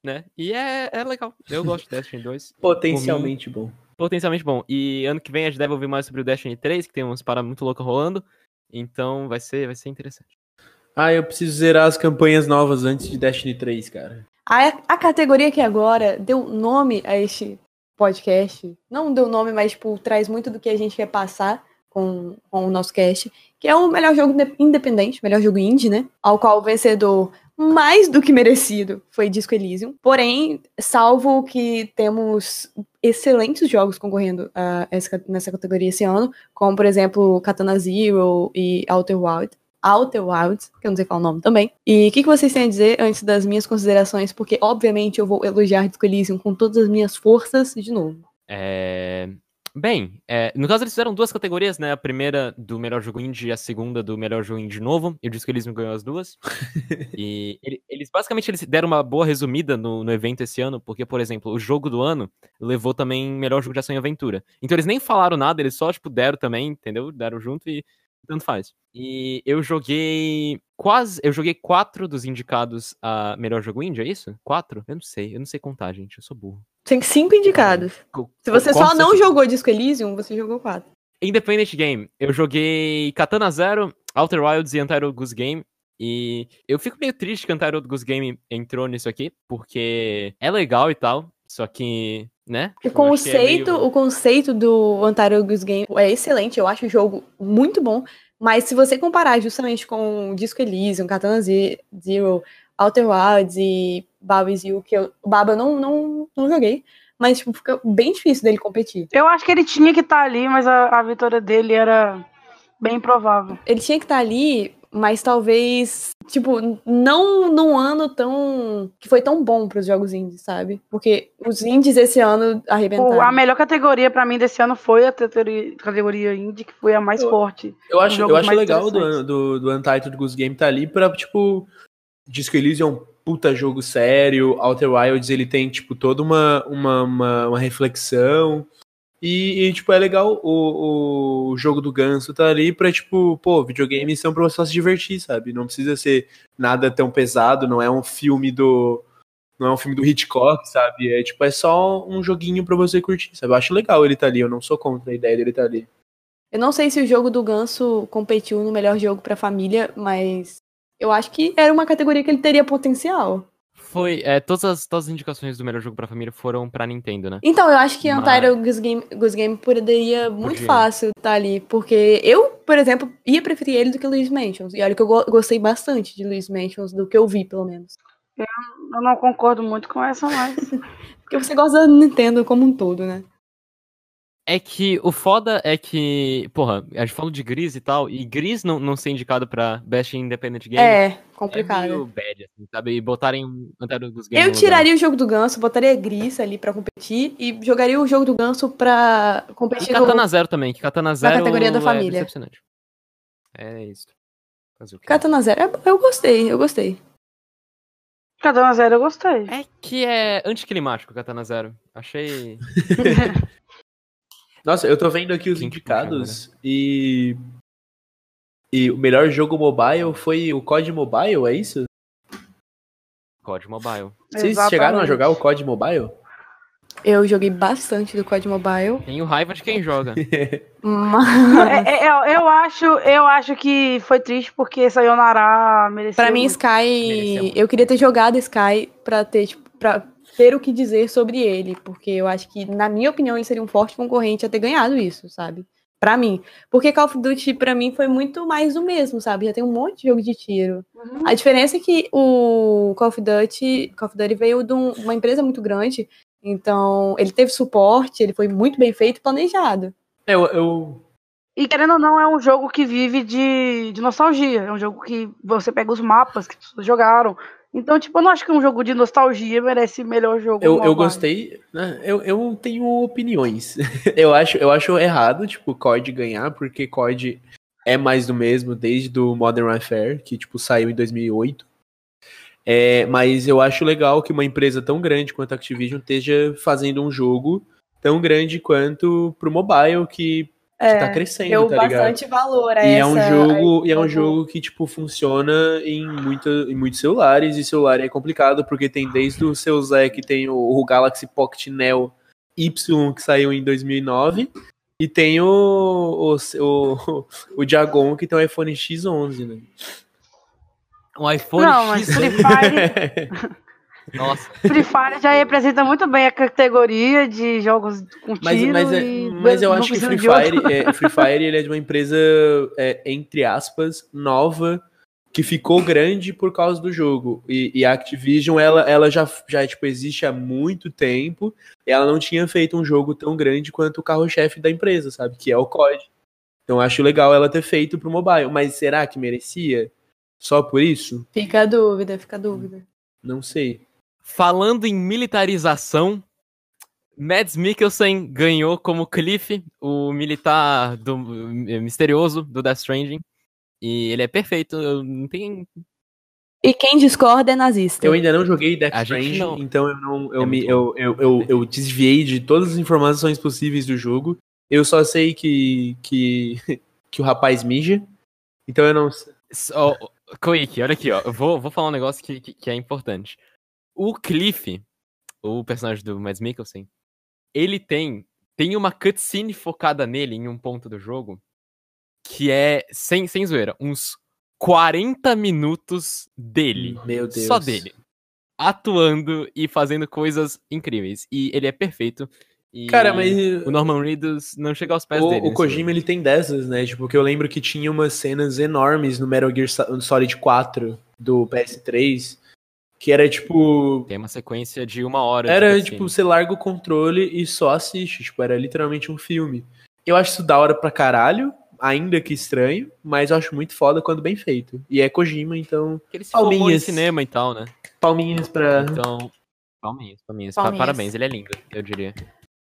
[SPEAKER 2] né? E é, é legal. Eu *laughs* gosto de Destiny 2.
[SPEAKER 5] Potencialmente bom.
[SPEAKER 2] Potencialmente bom. E ano que vem a gente deve ouvir mais sobre o Destiny 3, que tem uns paradas muito loucas rolando. Então vai ser, vai ser interessante.
[SPEAKER 5] Ah, eu preciso zerar as campanhas novas antes de Destiny 3, cara.
[SPEAKER 4] A, a categoria que agora deu nome a este podcast, não deu nome, mas tipo, traz muito do que a gente quer passar com, com o nosso cast, que é o melhor jogo inde- independente, melhor jogo indie, né? Ao qual o vencedor mais do que merecido foi Disco Elysium. Porém, salvo que temos excelentes jogos concorrendo a essa, nessa categoria esse ano, como por exemplo Katana Zero e Outer Wild. Outer Wilds, que eu não sei falar o nome também. E o que, que vocês têm a dizer antes das minhas considerações? Porque, obviamente, eu vou elogiar Disco Elysium com todas as minhas forças de novo.
[SPEAKER 2] É... Bem, é, no caso eles fizeram duas categorias, né? A primeira do melhor jogo indie e a segunda do melhor jogo indie novo. E o Disco Elysium ganhou as duas. *laughs* e ele- eles basicamente eles deram uma boa resumida no, no evento esse ano, porque, por exemplo, o jogo do ano levou também melhor jogo de ação e aventura. Então eles nem falaram nada, eles só, tipo, deram também, entendeu? Deram junto e tanto faz. E eu joguei quase. Eu joguei quatro dos indicados a melhor jogo indie, é isso? Quatro? Eu não sei, eu não sei contar, gente. Eu sou burro.
[SPEAKER 4] Tem cinco indicados.
[SPEAKER 2] Co-
[SPEAKER 4] Se você só não jogou Disco Elysium, você jogou quatro.
[SPEAKER 2] Independent Game. Eu joguei Katana Zero, Outer Wilds e Untitled Goose Game. E eu fico meio triste que Untitled Goose Game entrou nisso aqui, porque é legal e tal, só que, né?
[SPEAKER 4] O conceito,
[SPEAKER 2] meio-
[SPEAKER 4] o conceito do Ontario Goose Game é excelente, eu acho o jogo muito bom, mas se você comparar justamente com o Disco Elysium, Katana Ze- Zero, Outer Wilds e Baba Zero, que eu, o Baba eu não, não, não joguei, mas tipo, fica bem difícil dele competir.
[SPEAKER 3] Eu acho que ele tinha que estar ali, mas a, a vitória dele era bem provável.
[SPEAKER 4] Ele tinha que estar ali, mas talvez, tipo, não num ano tão. que foi tão bom para os jogos indies, sabe? Porque os indies esse ano arrebentaram.
[SPEAKER 3] A melhor categoria pra mim desse ano foi a categoria, categoria indie, que foi a mais
[SPEAKER 5] Eu-
[SPEAKER 3] forte.
[SPEAKER 5] Eu acho, eu acho legal do, do, do Untitled Goose Game tá ali pra, tipo, Disco Elysium é um puta jogo sério, Outer Wilds ele tem, tipo, toda uma, uma, uma, uma reflexão, e, e, tipo, é legal o, o jogo do Ganso tá ali pra, tipo, pô, videogames são pra você só se divertir, sabe? Não precisa ser nada tão pesado, não é um filme do... Não é um filme do Hitchcock, sabe? É tipo, é só um joguinho pra você curtir, sabe? Eu acho legal ele tá ali, eu não sou contra a ideia dele tá ali.
[SPEAKER 4] Eu não sei se o jogo do Ganso competiu no melhor jogo pra família, mas eu acho que era uma categoria que ele teria potencial.
[SPEAKER 2] Foi, é, todas, as, todas as indicações do melhor jogo pra família foram pra Nintendo, né?
[SPEAKER 4] Então, eu acho que
[SPEAKER 2] Mas-
[SPEAKER 4] Untitled Goose Game, Goose Game poderia muito
[SPEAKER 2] Podia.
[SPEAKER 4] fácil estar ali, porque eu, por exemplo, ia preferir ele do que Luiz Mansions. E olha que eu go- gostei bastante de Luiz Mansions, do que eu vi, pelo menos.
[SPEAKER 3] Eu não concordo muito com essa, mas. *laughs*
[SPEAKER 4] Porque você gosta da Nintendo como um todo, né?
[SPEAKER 2] É que o foda é que, porra, a gente falou de Gris e tal, e Gris não, não ser indicado pra Best Independent Game
[SPEAKER 4] É,
[SPEAKER 2] é
[SPEAKER 4] complicado.
[SPEAKER 2] meio bad, assim, sabe? E botarem um Untitled Goose Game
[SPEAKER 4] Eu tiraria o jogo do Ganso, botaria Gris ali pra competir e jogaria o jogo do Ganso pra
[SPEAKER 2] E
[SPEAKER 4] competir no...
[SPEAKER 2] Katana Zero também, que Katana Zero
[SPEAKER 4] categoria da
[SPEAKER 2] é
[SPEAKER 4] família.
[SPEAKER 2] decepcionante. É isso. Fazer o quê?
[SPEAKER 4] Katana Zero. é- Eu gostei, eu gostei.
[SPEAKER 3] Katana Zero eu gostei.
[SPEAKER 2] É que é anticlimático o Katana Zero. Achei. *laughs*
[SPEAKER 5] Nossa, eu tô vendo aqui os
[SPEAKER 2] Quem
[SPEAKER 5] indicados e. E o melhor jogo mobile foi o COD Mobile, é isso?
[SPEAKER 2] COD Mobile.
[SPEAKER 5] Vocês
[SPEAKER 3] Exatamente.
[SPEAKER 5] chegaram a jogar o COD Mobile?
[SPEAKER 4] Eu joguei bastante do COD Mobile,
[SPEAKER 2] Tenho raiva de quem joga. *laughs*
[SPEAKER 4] mas...
[SPEAKER 3] É, é, eu, eu acho, eu acho que foi triste porque Sayonara merecia.
[SPEAKER 4] Pra mim. Sky. Eu queria ter jogado Sky pra ter, tipo, pra ter o que dizer sobre ele. Porque eu acho que, na minha opinião, ele seria um forte concorrente a ter ganhado isso, sabe? Pra mim. Porque Call of Duty, pra mim, foi muito mais do mesmo, sabe? Já tem um monte de jogo de tiro.
[SPEAKER 3] Uhum.
[SPEAKER 4] A diferença é que o Call of Duty, Call of Duty veio de um- uma empresa muito grande. Então, ele teve suporte, ele foi muito bem feito e planejado.
[SPEAKER 5] Eu, eu,
[SPEAKER 3] E querendo ou não, é um jogo que vive de, de nostalgia. É um jogo que você pega os mapas que as pessoas jogaram. Então, tipo, eu não acho que um jogo de nostalgia merece melhor jogo.
[SPEAKER 5] eu, eu gostei, né? Eu, eu tenho opiniões. *laughs* eu, acho, eu acho errado, tipo, o COD ganhar, porque COD é mais do mesmo desde o Modern Warfare, que, tipo, saiu em 2008. É, mas eu acho legal que uma empresa tão grande quanto a Activision esteja fazendo um jogo tão grande quanto pro mobile, que, que
[SPEAKER 4] É,
[SPEAKER 5] tá crescendo,
[SPEAKER 4] Deu
[SPEAKER 5] tá ligado?
[SPEAKER 4] bastante valor a
[SPEAKER 5] E é
[SPEAKER 4] essa-
[SPEAKER 5] um jogo, e é um jogo que tipo funciona em, muita, em muitos celulares e celular é complicado porque tem desde o seu Zé que tem o, o Galaxy Pocket Neo Y que saiu em 2009 e tem o o, o, o Diagon que tem o iPhone X11, né?
[SPEAKER 2] Um iPhone
[SPEAKER 3] Não, mas
[SPEAKER 2] X.
[SPEAKER 3] Free Fire, *laughs*
[SPEAKER 2] Nossa.
[SPEAKER 3] Free Fire já representa muito bem a categoria de jogos com
[SPEAKER 5] Mas,
[SPEAKER 3] tiro
[SPEAKER 5] mas, é-
[SPEAKER 3] e
[SPEAKER 5] mas eu acho que Free. Fire, é, Free Fire ele é de uma empresa, é, entre aspas, nova, que ficou grande por causa do jogo. E, e a Activision, ela, ela já, já tipo, existe há muito tempo, e ela não tinha feito um jogo tão grande quanto o carro-chefe da empresa, sabe? Que é o COD. Então eu acho legal ela ter feito pro mobile. Mas será que merecia? Só por isso?
[SPEAKER 4] Fica a dúvida, fica a dúvida.
[SPEAKER 5] Não sei.
[SPEAKER 2] Falando em militarização, Mads Mikkelsen ganhou como Cliff, o militar do, misterioso do Death Stranding. E ele é perfeito, não tem.
[SPEAKER 4] E quem discorda é nazista.
[SPEAKER 5] Eu ainda não joguei Death Stranding, então eu não eu
[SPEAKER 2] É
[SPEAKER 5] me eu, eu, eu, eu desviei de todas as informações possíveis do jogo. Eu só sei que que, *laughs* que o rapaz mija. Então eu não sei.
[SPEAKER 2] Ó, Koiki, olha aqui, ó. Eu vou, vou falar um negócio que, que, que é importante. O Cliff, o personagem do Mads Mikkelsen, ele tem, tem uma cutscene focada nele em um ponto do jogo que é, sem, sem zoeira, uns 40 minutos dele.
[SPEAKER 5] Meu Deus.
[SPEAKER 2] Só dele. Atuando e fazendo coisas incríveis. E ele é perfeito. E
[SPEAKER 5] Cara, mas
[SPEAKER 2] o Norman Reedus não chega aos pés
[SPEAKER 5] o,
[SPEAKER 2] dele.
[SPEAKER 5] o Kojima ele tem dessas, né? Tipo, que eu lembro que tinha umas cenas enormes no Metal Gear Solid 4 do PS3 que era tipo
[SPEAKER 2] Tem uma sequência de uma hora.
[SPEAKER 5] Era tipo, você larga o controle e só assiste. Tipo, era literalmente um filme. Eu acho isso da hora pra caralho, ainda que estranho, mas eu acho muito foda quando bem feito. E é Kojima, então.
[SPEAKER 2] Ele se
[SPEAKER 5] Palminhas.
[SPEAKER 2] cinema e tal, né?
[SPEAKER 5] Palminhas pra.
[SPEAKER 2] Então, palminhas, palminhas. Pa-
[SPEAKER 4] Palminhas.
[SPEAKER 2] Parabéns, ele é lindo, eu diria.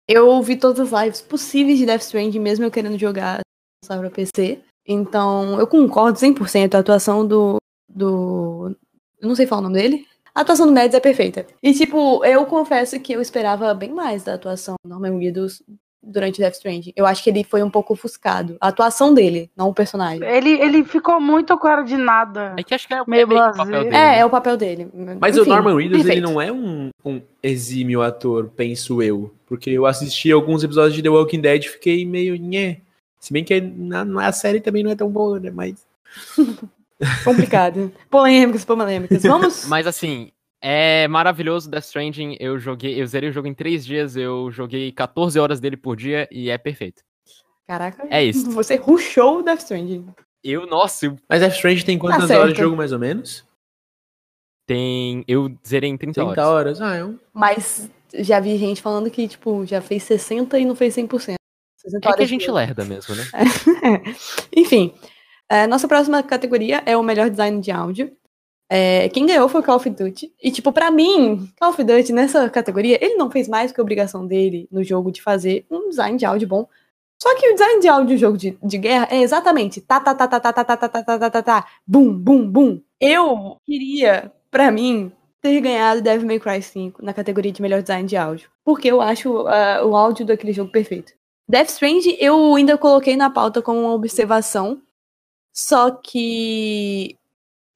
[SPEAKER 4] Eu vi todas as lives possíveis de Death Stranding, mesmo eu querendo jogar lançar pra PC. Então, eu concordo 100%. A atuação do. do. Eu não sei falar o nome dele. A atuação do Mads é perfeita. E, tipo, eu confesso que eu esperava bem mais da atuação do Norman Reedus durante Death Stranding. Eu acho que ele foi um pouco ofuscado. A atuação dele, não o personagem.
[SPEAKER 3] Ele, ele ficou muito cara de nada.
[SPEAKER 2] É que acho que é,
[SPEAKER 3] Meio
[SPEAKER 2] é meio que o papel dele.
[SPEAKER 4] É, é o papel dele.
[SPEAKER 5] Mas
[SPEAKER 4] Enfim,
[SPEAKER 5] o Norman Reedus, ele
[SPEAKER 4] perfeito.
[SPEAKER 5] não é um, um exímio ator, penso eu. Porque eu assisti alguns episódios de The Walking Dead e fiquei meio. Nhé. Se bem que na, na- a série também não é tão boa, né? Mas. *laughs*
[SPEAKER 4] complicado. *laughs* polêmicas, polêmicas. Vamos? *laughs*
[SPEAKER 2] Mas assim, é maravilhoso Death Stranding. Eu joguei, eu zerei o jogo em três dias, eu joguei 14 horas dele por dia e é perfeito.
[SPEAKER 4] Caraca.
[SPEAKER 2] É isso. *laughs*
[SPEAKER 4] Você rushou o Death Stranding.
[SPEAKER 2] Eu, nossa, eu
[SPEAKER 5] Mas Death Stranding tem quantas
[SPEAKER 4] certo.
[SPEAKER 5] horas de jogo, mais ou menos?
[SPEAKER 2] tem. Eu zerei em 30,
[SPEAKER 5] 30
[SPEAKER 2] horas.
[SPEAKER 5] horas. Ah, é um.
[SPEAKER 4] Mas já vi gente falando que, tipo, já fez 60 e não fez 100%. 60
[SPEAKER 2] É que a
[SPEAKER 4] horas de
[SPEAKER 2] gente lerda mesmo, né?
[SPEAKER 4] Enfim, é, nossa próxima categoria é o melhor design de áudio. É, quem ganhou foi o Call of Duty. E, tipo, pra mim, Call of Duty nessa categoria, ele não fez mais que a obrigação dele no jogo de fazer um design de áudio bom. Só que o design de áudio de um jogo de, de guerra é exatamente tá, tá, tá, tá, tá, tá, tá, tá, tá, tá, tá, tá, tá, bum, bum, bum. Eu queria, pra mim, ter ganhado Devil May Cry 5 na categoria de melhor design de áudio. Porque eu acho ah, o áudio daquele jogo perfeito. Death Strange eu ainda coloquei na pauta como uma observação. Só que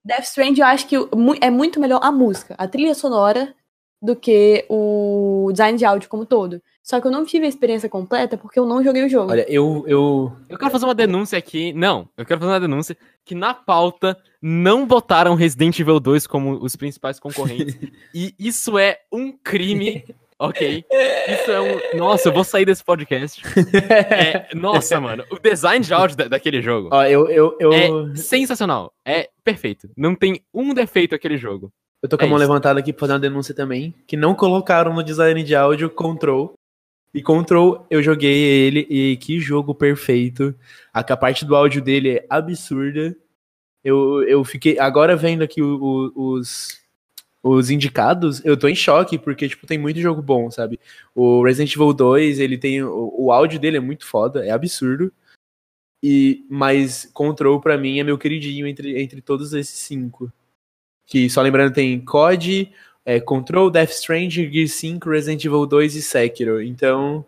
[SPEAKER 4] Death Strange eu acho que é muito melhor a música, a trilha sonora, do que o design de áudio como todo. Só que eu não tive a experiência completa porque eu não joguei o jogo.
[SPEAKER 5] Olha, eu. eu...
[SPEAKER 2] Eu quero fazer uma denúncia aqui. Não, eu quero fazer uma denúncia que na pauta não botaram Resident Evil 2 como os principais concorrentes. *laughs* e isso é um crime, *laughs* ok? Isso é um. Nossa, eu vou sair desse podcast. *laughs* É, Nossa, mano, o design de áudio da- daquele jogo
[SPEAKER 5] Ó, eu, eu, eu,
[SPEAKER 2] é sensacional. É perfeito. Não tem um defeito aquele jogo.
[SPEAKER 5] eu tô com a
[SPEAKER 2] é
[SPEAKER 5] mão
[SPEAKER 2] isso.
[SPEAKER 5] levantada aqui pra fazer uma denúncia também. Que não colocaram no design de áudio control. E Control, eu joguei ele e que jogo perfeito. A, a parte do áudio dele é absurda. Eu, eu fiquei. Agora vendo aqui o- o- os, os indicados, eu tô em choque, porque, tipo, tem muito jogo bom, sabe? O Resident Evil 2, ele tem. O, o áudio dele é muito foda, é absurdo. E, mas Control, pra mim, é meu queridinho entre, entre todos esses cinco. Que, só lembrando, tem COD, é, Control, Death Stranding, Gear 5, Resident Evil 2 e Sekiro. Então,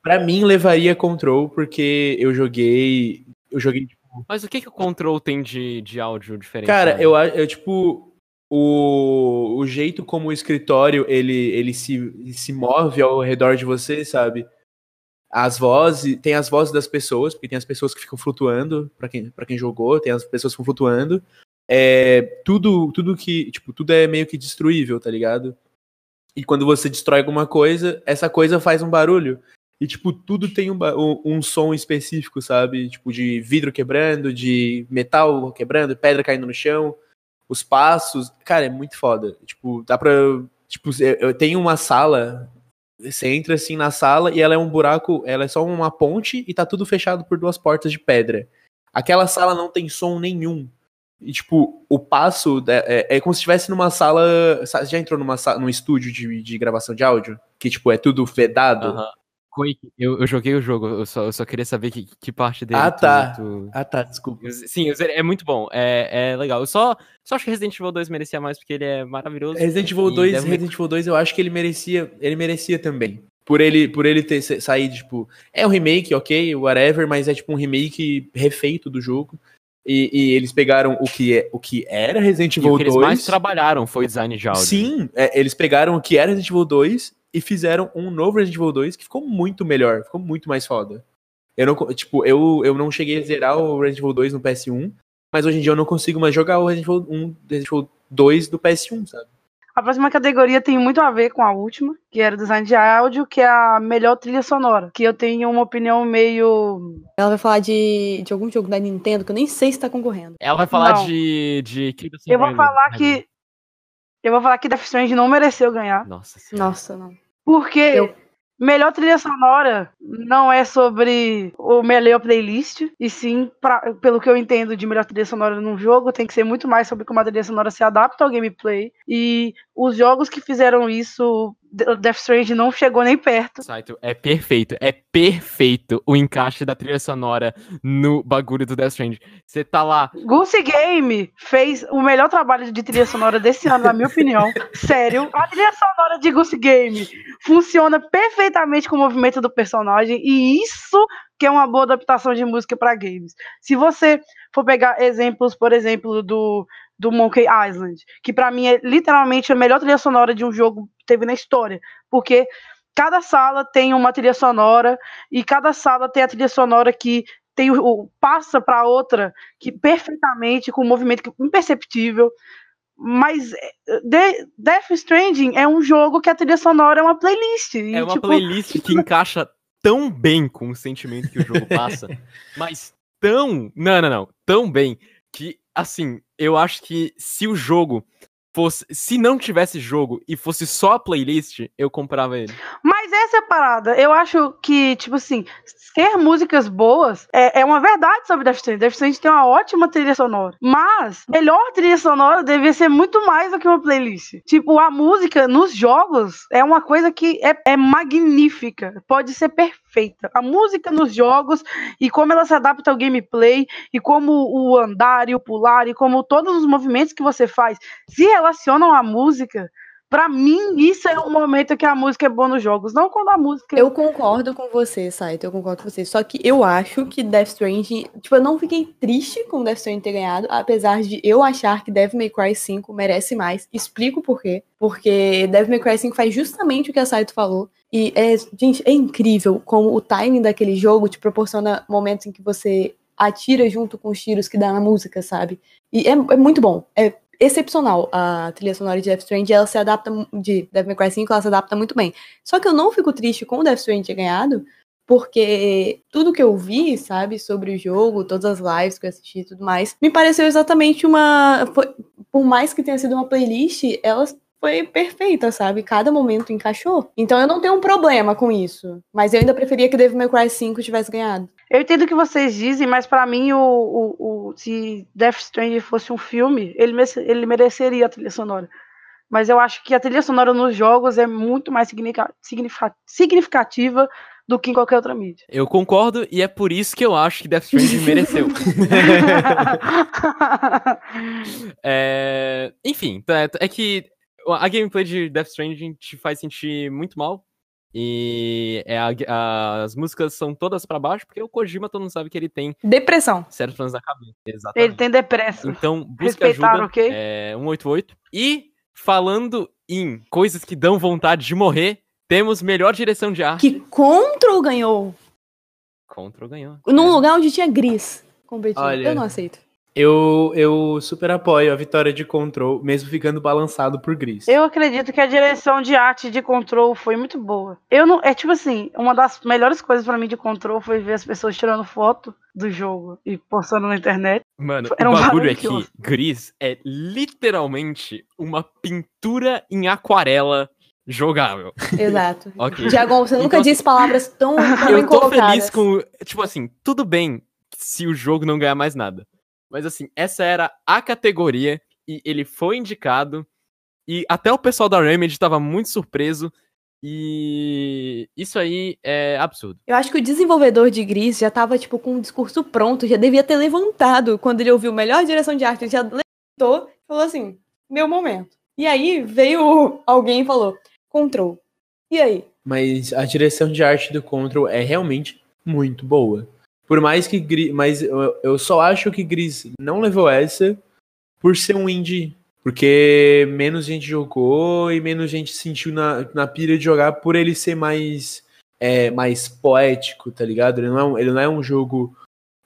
[SPEAKER 5] pra mim, levaria Control, porque eu joguei. Eu joguei.
[SPEAKER 2] Mas o que, que o Control tem de, de áudio diferente?
[SPEAKER 5] Cara,
[SPEAKER 2] né?
[SPEAKER 5] eu. Eu, tipo. O, o jeito como o escritório ele, ele se, se move ao redor de você, sabe? As vozes, tem as vozes das pessoas, porque tem as pessoas que ficam flutuando, pra quem, pra quem jogou, tem as pessoas que ficam flutuando. É, tudo, tudo que, tipo, tudo é meio que destruível, tá ligado? E quando você destrói alguma coisa, essa coisa faz um barulho. E, tipo, tudo tem um, um som específico, sabe? Tipo, de vidro quebrando, de metal quebrando, pedra caindo no chão, os passos. Cara, é muito foda. Tipo, dá pra. Tipo, eu tenho uma sala. Você entra assim na sala e ela é um buraco, ela é só uma ponte e tá tudo fechado por duas portas de pedra. Aquela sala não tem som nenhum. E, tipo, o passo da- é, é como se estivesse numa sala. Você já entrou numa sala, num estúdio de, de gravação de áudio? Que, tipo, é tudo vedado?
[SPEAKER 2] Aham. Quake, eu, eu joguei o jogo, eu só, eu só queria saber que, que parte dele
[SPEAKER 5] Ah,
[SPEAKER 2] tu-
[SPEAKER 5] tá.
[SPEAKER 2] tu-
[SPEAKER 5] Ah, tá, desculpa.
[SPEAKER 2] Sim, é muito bom, é, é legal. Eu só, só acho que Resident Evil 2 merecia mais porque ele é maravilhoso.
[SPEAKER 5] Resident Evil
[SPEAKER 2] E
[SPEAKER 5] 2,
[SPEAKER 2] Devil May-
[SPEAKER 5] Resident Evil 2, eu acho que ele merecia, ele merecia também. Por ele, por ele ter sa- saído, tipo, é um remake, ok, whatever, mas é tipo um remake refeito do jogo. E, e eles pegaram o que, é, o que era Resident
[SPEAKER 2] E
[SPEAKER 5] Evil
[SPEAKER 2] o que eles
[SPEAKER 5] 2.
[SPEAKER 2] mais trabalharam foi design de áudio.
[SPEAKER 5] Sim, é, eles pegaram o que era Resident Evil 2 e fizeram um novo Resident Evil 2 que ficou muito melhor, ficou muito mais foda. Eu não, tipo, eu, eu não cheguei a zerar o Resident Evil 2 no PS1, mas hoje em dia eu não consigo mais jogar o Resident Evil 1, Resident Evil 2 do PS1, sabe?
[SPEAKER 3] A próxima categoria tem muito a ver com a última, que era design de áudio, que é a melhor trilha sonora. Que eu tenho uma opinião meio.
[SPEAKER 4] Ela vai falar de, de algum jogo da Nintendo que eu nem sei se tá concorrendo.
[SPEAKER 2] Ela vai falar
[SPEAKER 3] Não.
[SPEAKER 2] de, de
[SPEAKER 3] Eu vou falar que. Eu vou falar que Death Stranding não mereceu ganhar.
[SPEAKER 2] Nossa senhora.
[SPEAKER 4] Nossa, não.
[SPEAKER 3] Porque
[SPEAKER 4] Eu-
[SPEAKER 3] melhor trilha sonora não é sobre o melhor playlist, e sim, pra- pelo que eu entendo de melhor trilha sonora num jogo, tem que ser muito mais sobre como a trilha sonora se adapta ao gameplay. E os jogos que fizeram isso, Death Stranding não chegou nem perto.
[SPEAKER 2] Saito, é perfeito, é perfeito o encaixe da trilha sonora no bagulho do Death Stranding. Você tá lá,
[SPEAKER 3] Goose Game fez o melhor trabalho de trilha sonora desse ano, na minha opinião. *laughs* Sério. A trilha sonora de Goose Game funciona perfeitamente com o movimento do personagem e isso que é uma boa adaptação de música para games. Se você for pegar exemplos, por exemplo, do, do Monkey Island, que para mim é literalmente a melhor trilha sonora de um jogo teve na história, porque cada sala tem uma trilha sonora e cada sala tem a trilha sonora que tem o, o- passa para outra que perfeitamente com um movimento que- imperceptível. Mas De- Death Stranding é um jogo que a trilha sonora é uma playlist. E,
[SPEAKER 2] é uma
[SPEAKER 3] tipo,
[SPEAKER 2] playlist que encaixa tão bem com o sentimento que o jogo passa, *laughs* mas tão, não, não, não, tão bem que assim, eu acho que se o jogo fosse, se não tivesse jogo e fosse só a playlist, eu comprava ele.
[SPEAKER 3] Mas essa é a parada. Eu acho que, tipo assim, ter músicas boas é, é uma verdade sobre Death Stranding. Death Stranding tem uma ótima trilha sonora. Mas, melhor trilha sonora devia ser muito mais do que uma playlist. Tipo, a música nos jogos é uma coisa que é, é magnífica. Pode ser perfeita. A música nos jogos e como ela se adapta ao gameplay e como o andar e o pular e como todos os movimentos que você faz se relacionam à música. Pra mim, isso é um momento que a música é boa nos jogos, não quando a música.
[SPEAKER 4] Eu concordo com você, Saito, eu concordo com você. Só que eu acho que Death Stranding. Tipo, eu não fiquei triste com Death Stranding ter ganhado, apesar de eu achar que Devil May Cry 5 merece mais. Explico por quê. Porque Devil May Cry 5 faz justamente o que a Saito falou. E, é, gente, é incrível como o timing daquele jogo te proporciona momentos em que você atira junto com os tiros que dá na música, sabe? E é, é muito bom. É excepcional a trilha sonora de Death Stranding. Ela se adapta, de Devil May Cry 5, ela se adapta muito bem. Só que eu não fico triste com o Death Stranding ter ganhado, porque tudo que eu vi, sabe, sobre o jogo, todas as lives que eu assisti e tudo mais, me pareceu exatamente uma. foi- por mais que tenha sido uma playlist, ela foi perfeita, sabe? Cada momento encaixou. Então eu não tenho um problema com isso. Mas eu ainda preferia que Devil May Cry 5 tivesse ganhado.
[SPEAKER 3] Eu entendo o que vocês dizem, mas pra mim, o, o, o- se Death Stranding fosse um filme, ele, ele mereceria a trilha sonora. Mas eu acho que a trilha sonora nos jogos é muito mais significa- significa- significativa do que em qualquer outra mídia.
[SPEAKER 2] Eu concordo e é por isso que eu acho que Death Stranding *laughs* mereceu. *laughs* É, Enfim, tá- é que a gameplay de Death Stranding te faz sentir muito mal. E é a- as músicas são todas pra baixo, porque o Kojima todo mundo sabe que ele tem
[SPEAKER 4] Depressão.
[SPEAKER 2] sérios planos na cabeça. Exatamente.
[SPEAKER 3] ele tem depressa.
[SPEAKER 2] Então, busque
[SPEAKER 3] Respeitar,
[SPEAKER 2] ajuda.
[SPEAKER 3] ok?
[SPEAKER 2] É 188. E falando em coisas que dão vontade de morrer, temos melhor direção de arte.
[SPEAKER 4] Que Control ganhou.
[SPEAKER 2] Control ganhou.
[SPEAKER 4] Num
[SPEAKER 2] É.
[SPEAKER 4] lugar onde tinha Gris competindo.
[SPEAKER 5] Olha.
[SPEAKER 4] Eu não aceito.
[SPEAKER 5] Eu, eu super apoio a vitória de Control, mesmo ficando balançado por Gris.
[SPEAKER 3] Eu acredito que a direção de arte de Control foi muito boa. Eu não, é tipo assim, uma das melhores coisas pra mim de Control foi ver as pessoas tirando foto do jogo e postando na internet.
[SPEAKER 2] Mano,
[SPEAKER 3] Era
[SPEAKER 2] o
[SPEAKER 3] um
[SPEAKER 2] bagulho é
[SPEAKER 3] que eu-
[SPEAKER 2] Gris é literalmente uma pintura em aquarela jogável.
[SPEAKER 4] Exato. *laughs*
[SPEAKER 2] Ok.
[SPEAKER 4] Diagon, você nunca
[SPEAKER 2] Então,
[SPEAKER 4] disse palavras tão, tão
[SPEAKER 2] Eu tô
[SPEAKER 4] colocadas.
[SPEAKER 2] feliz com. Tipo assim, tudo bem se o jogo não ganhar mais nada. Mas assim, essa era a categoria e ele foi indicado. E até o pessoal da Remedy tava muito surpreso. E isso aí é absurdo.
[SPEAKER 4] Eu acho que o desenvolvedor de Gris já tava, tipo, com um discurso pronto, já devia ter levantado. Quando ele ouviu melhor direção de arte, ele já levantou e falou assim, meu momento. E aí veio alguém e falou, Control. E aí?
[SPEAKER 5] Mas a direção de arte do Control é realmente muito boa. Por mais que Gris. Mas eu, só acho que Gris não levou essa por ser um indie. Porque menos gente jogou e menos gente sentiu na, na pira de jogar por ele ser mais, é, mais poético, tá ligado? Ele não, é um, ele não é um jogo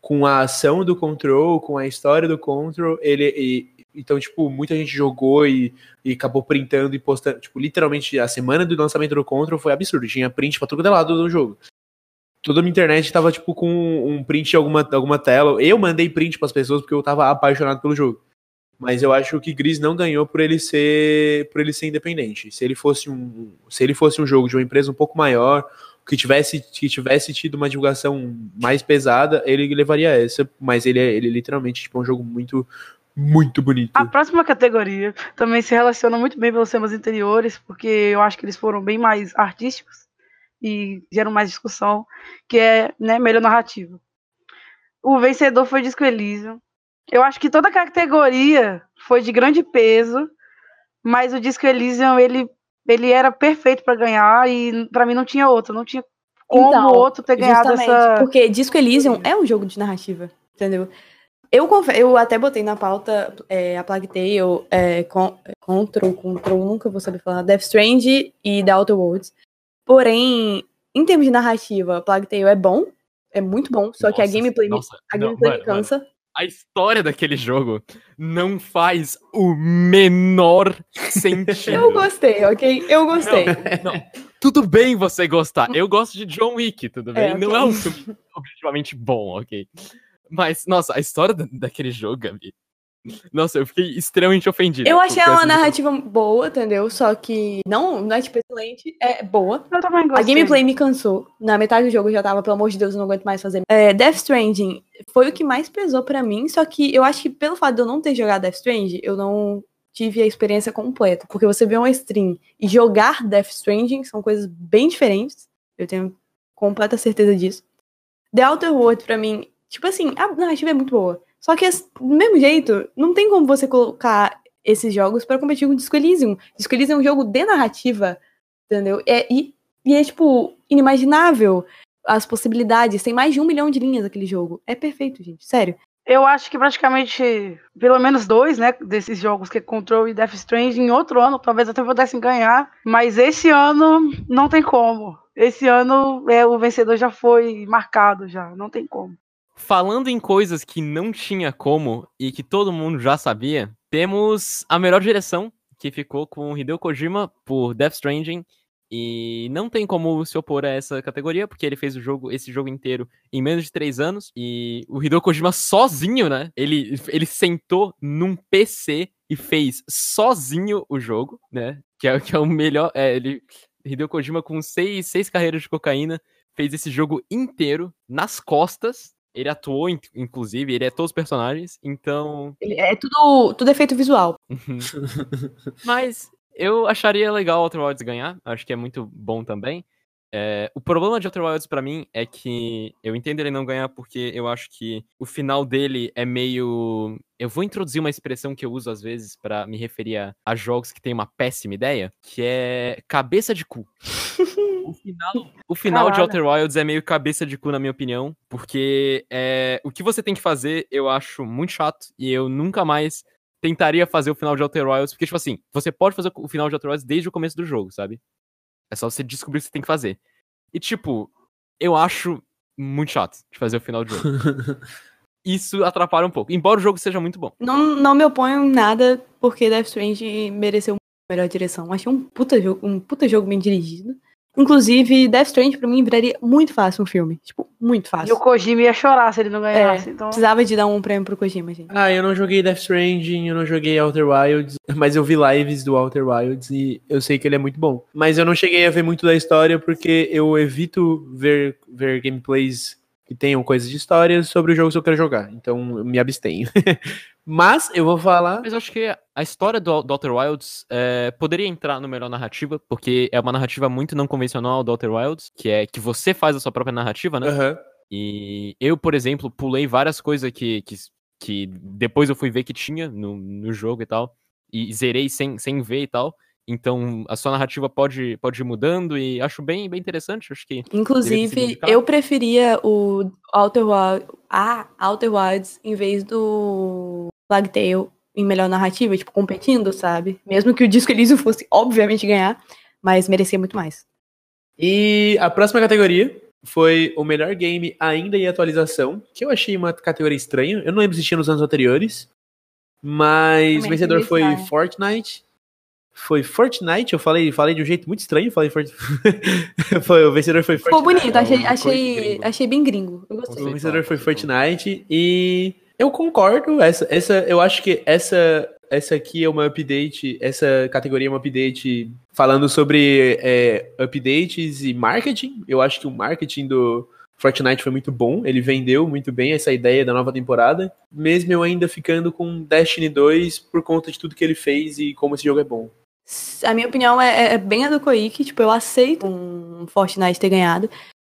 [SPEAKER 5] com a ação do Control, com a história do Control. Ele, então, tipo, muita gente jogou e, e acabou printando e postando. Tipo, literalmente, a semana do lançamento do Control foi absurdo. Tinha print pra todo lado do jogo. Toda a minha internet tava, tipo, com um print de alguma, alguma tela. Eu mandei print pras pessoas porque eu tava apaixonado pelo jogo. Mas eu acho que Gris não ganhou por ele ser por ele ser independente. Se ele fosse um se ele fosse um jogo de uma empresa um pouco maior, que tivesse que tivesse tido uma divulgação mais pesada, ele levaria essa, mas ele é ele literalmente tipo, é um jogo muito muito bonito.
[SPEAKER 3] A próxima categoria também se relaciona muito bem pelos temas anteriores, porque eu acho que eles foram bem mais artísticos e geram mais discussão, que é né, melhor narrativa. O vencedor foi Disco Elysium. Eu acho que toda a categoria foi de grande peso, mas o Disco Elysium ele, ele era perfeito para ganhar e para mim não tinha outro, não tinha como
[SPEAKER 4] Então,
[SPEAKER 3] outro ter ganhado essa.
[SPEAKER 4] porque Disco Elysium é um jogo de narrativa, entendeu? Eu, eu até botei na pauta é, a Plague Tale, é, con Control, Control, nunca vou saber falar, Death Strange e The Outer Worlds. Porém, em termos de narrativa, Plague Tale é bom, é muito bom, só que a
[SPEAKER 2] Nossa,
[SPEAKER 4] gameplay, me-
[SPEAKER 2] nossa,
[SPEAKER 4] a
[SPEAKER 2] não,
[SPEAKER 4] gameplay
[SPEAKER 2] mano,
[SPEAKER 4] me cansa.
[SPEAKER 2] A história daquele jogo não faz o menor sentido.
[SPEAKER 4] Eu gostei, ok? Eu gostei.
[SPEAKER 2] Não, não. Tudo bem você gostar. Eu gosto de John Wick, tudo bem?
[SPEAKER 4] É, ok.
[SPEAKER 2] Não é um filme objetivamente bom, ok? Mas, nossa, a história da- daquele jogo, Gabi. Nossa, eu fiquei extremamente ofendido.
[SPEAKER 4] Eu achei uma narrativa boa, entendeu? Só que não, não é tipo excelente, é boa.
[SPEAKER 3] Eu também
[SPEAKER 4] A
[SPEAKER 3] gostei.
[SPEAKER 4] gameplay me cansou. Na metade do jogo eu já tava, pelo amor de Deus, eu não aguento mais fazer. É, Death Stranding foi o que mais pesou pra mim, só que eu acho que pelo fato de eu não ter jogado Death Stranding, eu não tive a experiência completa. Porque você vê uma stream e jogar Death Stranding são coisas bem diferentes. Eu tenho completa certeza disso. The Outer Worlds, pra mim, tipo assim, a narrativa é muito boa. Só que, do mesmo jeito, não tem como você colocar esses jogos pra competir com Disco Elysium. Disco Elysium é um jogo de narrativa, entendeu? É, e, e é, tipo, inimaginável as possibilidades. Tem mais de um milhão de linhas aquele jogo. É perfeito, gente. Sério.
[SPEAKER 3] Eu acho que praticamente pelo menos dois, né, desses jogos que é Control e Death Strange em outro ano, talvez até pudessem ganhar, mas esse ano não tem como. Esse ano é o vencedor já foi marcado já, não tem como.
[SPEAKER 2] Falando em coisas que não tinha como e que todo mundo já sabia, temos a melhor direção, que ficou com Hideo Kojima por Death Stranding E não tem como se opor a essa categoria, porque ele fez o jogo, esse jogo inteiro em menos de três anos. E o Hideo Kojima sozinho, né? Ele, ele sentou num PC e fez sozinho o jogo, né? Que é, que é o melhor. É, ele, Hideo Kojima, com seis, seis carreiras de cocaína, fez esse jogo inteiro nas costas. Ele atuou, in- inclusive, ele é todos os personagens, então.
[SPEAKER 4] Ele- É tudo, tudo efeito visual.
[SPEAKER 2] Mas eu acharia legal o Outer Wilds ganhar, acho que é muito bom também. É, o problema de Outer Wilds pra mim é que eu entendo ele não ganhar porque eu acho que o final dele é meio. Eu vou introduzir uma expressão que eu uso às vezes pra me referir a, a jogos que tem uma péssima ideia, que é cabeça de cu. *laughs* O final, o final de. Outer Wilds é meio cabeça de cu, na minha opinião, porque é, o que você tem que fazer eu acho muito chato e eu nunca mais tentaria fazer o final de Outer Wilds, porque, tipo assim, você pode fazer o final de Outer Wilds desde o começo do jogo, sabe? É só você descobrir o que você tem que fazer. E, tipo, eu acho muito chato de fazer o final do jogo. *laughs* Isso atrapalha um pouco, embora o jogo seja muito bom.
[SPEAKER 4] Não, não me oponho em nada, porque Death Stranding mereceu melhor direção. Achei um puta jogo, um puta jogo bem dirigido. Inclusive, Death Stranding pra mim viraria muito fácil um filme. Tipo, muito
[SPEAKER 3] E o
[SPEAKER 4] fácil.
[SPEAKER 3] Kojima ia chorar se ele não ganhasse. Então,
[SPEAKER 4] Precisava de dar um prêmio pro Kojima, gente.
[SPEAKER 5] Ah, eu não joguei Death Stranding, eu não joguei Outer Wilds, mas eu vi lives do Outer Wilds e eu sei que ele é muito bom. Mas eu não cheguei a ver muito da história porque eu evito ver, ver gameplays que tenham coisas de história sobre o jogo que eu quero jogar. Então eu me abstenho. *laughs* mas eu vou falar.
[SPEAKER 2] Mas eu acho que a história do, do Outer Wilds é, poderia entrar no melhor narrativa, porque é uma narrativa muito não convencional do Outer Wilds, que é que você faz a sua própria narrativa, né?
[SPEAKER 5] Aham.
[SPEAKER 2] E eu, por exemplo, pulei várias coisas que, que, que depois eu fui ver que tinha no, no jogo e tal. E zerei sem, sem ver e tal. Então a sua narrativa pode, pode ir mudando e acho bem, bem interessante. Acho que.
[SPEAKER 4] Inclusive, eu preferia o Outer Wild, a Outer Wilds em vez do Plague Tale em melhor narrativa, tipo, competindo, sabe? Mesmo que o Disco Elysium fosse, obviamente, ganhar, mas merecia muito mais.
[SPEAKER 5] E a próxima categoria foi o melhor game ainda em atualização, que eu achei uma categoria estranha. Eu não lembro se tinha nos anos anteriores. Mas o vencedor foi. Fortnite. Foi Fortnite, eu falei, falei de um jeito muito estranho, falei Fort... *laughs* foi O vencedor foi
[SPEAKER 4] Ficou
[SPEAKER 5] Fortnite.
[SPEAKER 4] bonito, achei, achei, achei bem gringo. Eu gostei.
[SPEAKER 5] O vencedor foi Fortnite e eu concordo. Essa, essa, eu acho que essa, essa aqui é uma update. Essa categoria é uma update falando sobre é, updates e marketing. Eu acho que o marketing do Fortnite foi muito bom. Ele vendeu muito bem essa ideia da nova temporada. Mesmo eu ainda ficando com Destiny 2 por conta de tudo que ele fez e como esse jogo é bom.
[SPEAKER 4] A minha opinião é, é bem a do Koiki, tipo, eu aceito um Fortnite ter ganhado,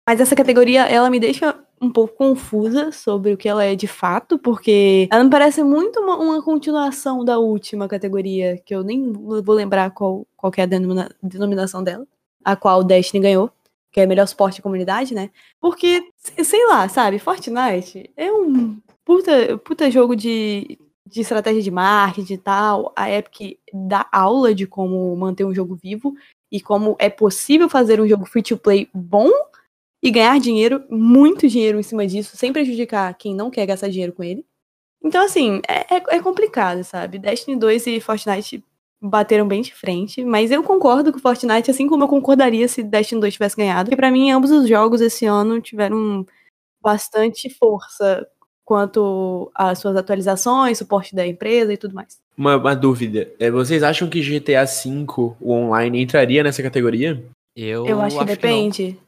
[SPEAKER 4] mas essa categoria, ela me deixa um pouco confusa sobre o que ela é de fato, porque ela me parece muito uma, uma continuação da última categoria, que eu nem vou lembrar qual, qual é a denomina- denominação dela, a qual o Destiny ganhou, que é melhor suporte de comunidade, né? Porque, se- sei lá, sabe, Fortnite é um puta, puta jogo de, de estratégia de marketing e tal. A Epic dá aula de como manter um jogo vivo e como é possível fazer um jogo free to play bom e ganhar dinheiro, muito dinheiro em cima disso, sem prejudicar quem não quer gastar dinheiro com ele. Então, assim, é, é- é complicado, sabe? Destiny 2 e Fortnite bateram bem de frente, mas eu concordo com Fortnite, assim como eu concordaria se Destiny 2 tivesse ganhado, porque pra mim ambos os jogos esse ano tiveram bastante força quanto às suas atualizações, suporte da empresa e tudo mais.
[SPEAKER 5] Uma, uma dúvida. É, vocês acham que GTA V, o online, entraria nessa categoria?
[SPEAKER 2] Eu,
[SPEAKER 4] Eu acho que
[SPEAKER 2] não.
[SPEAKER 4] depende.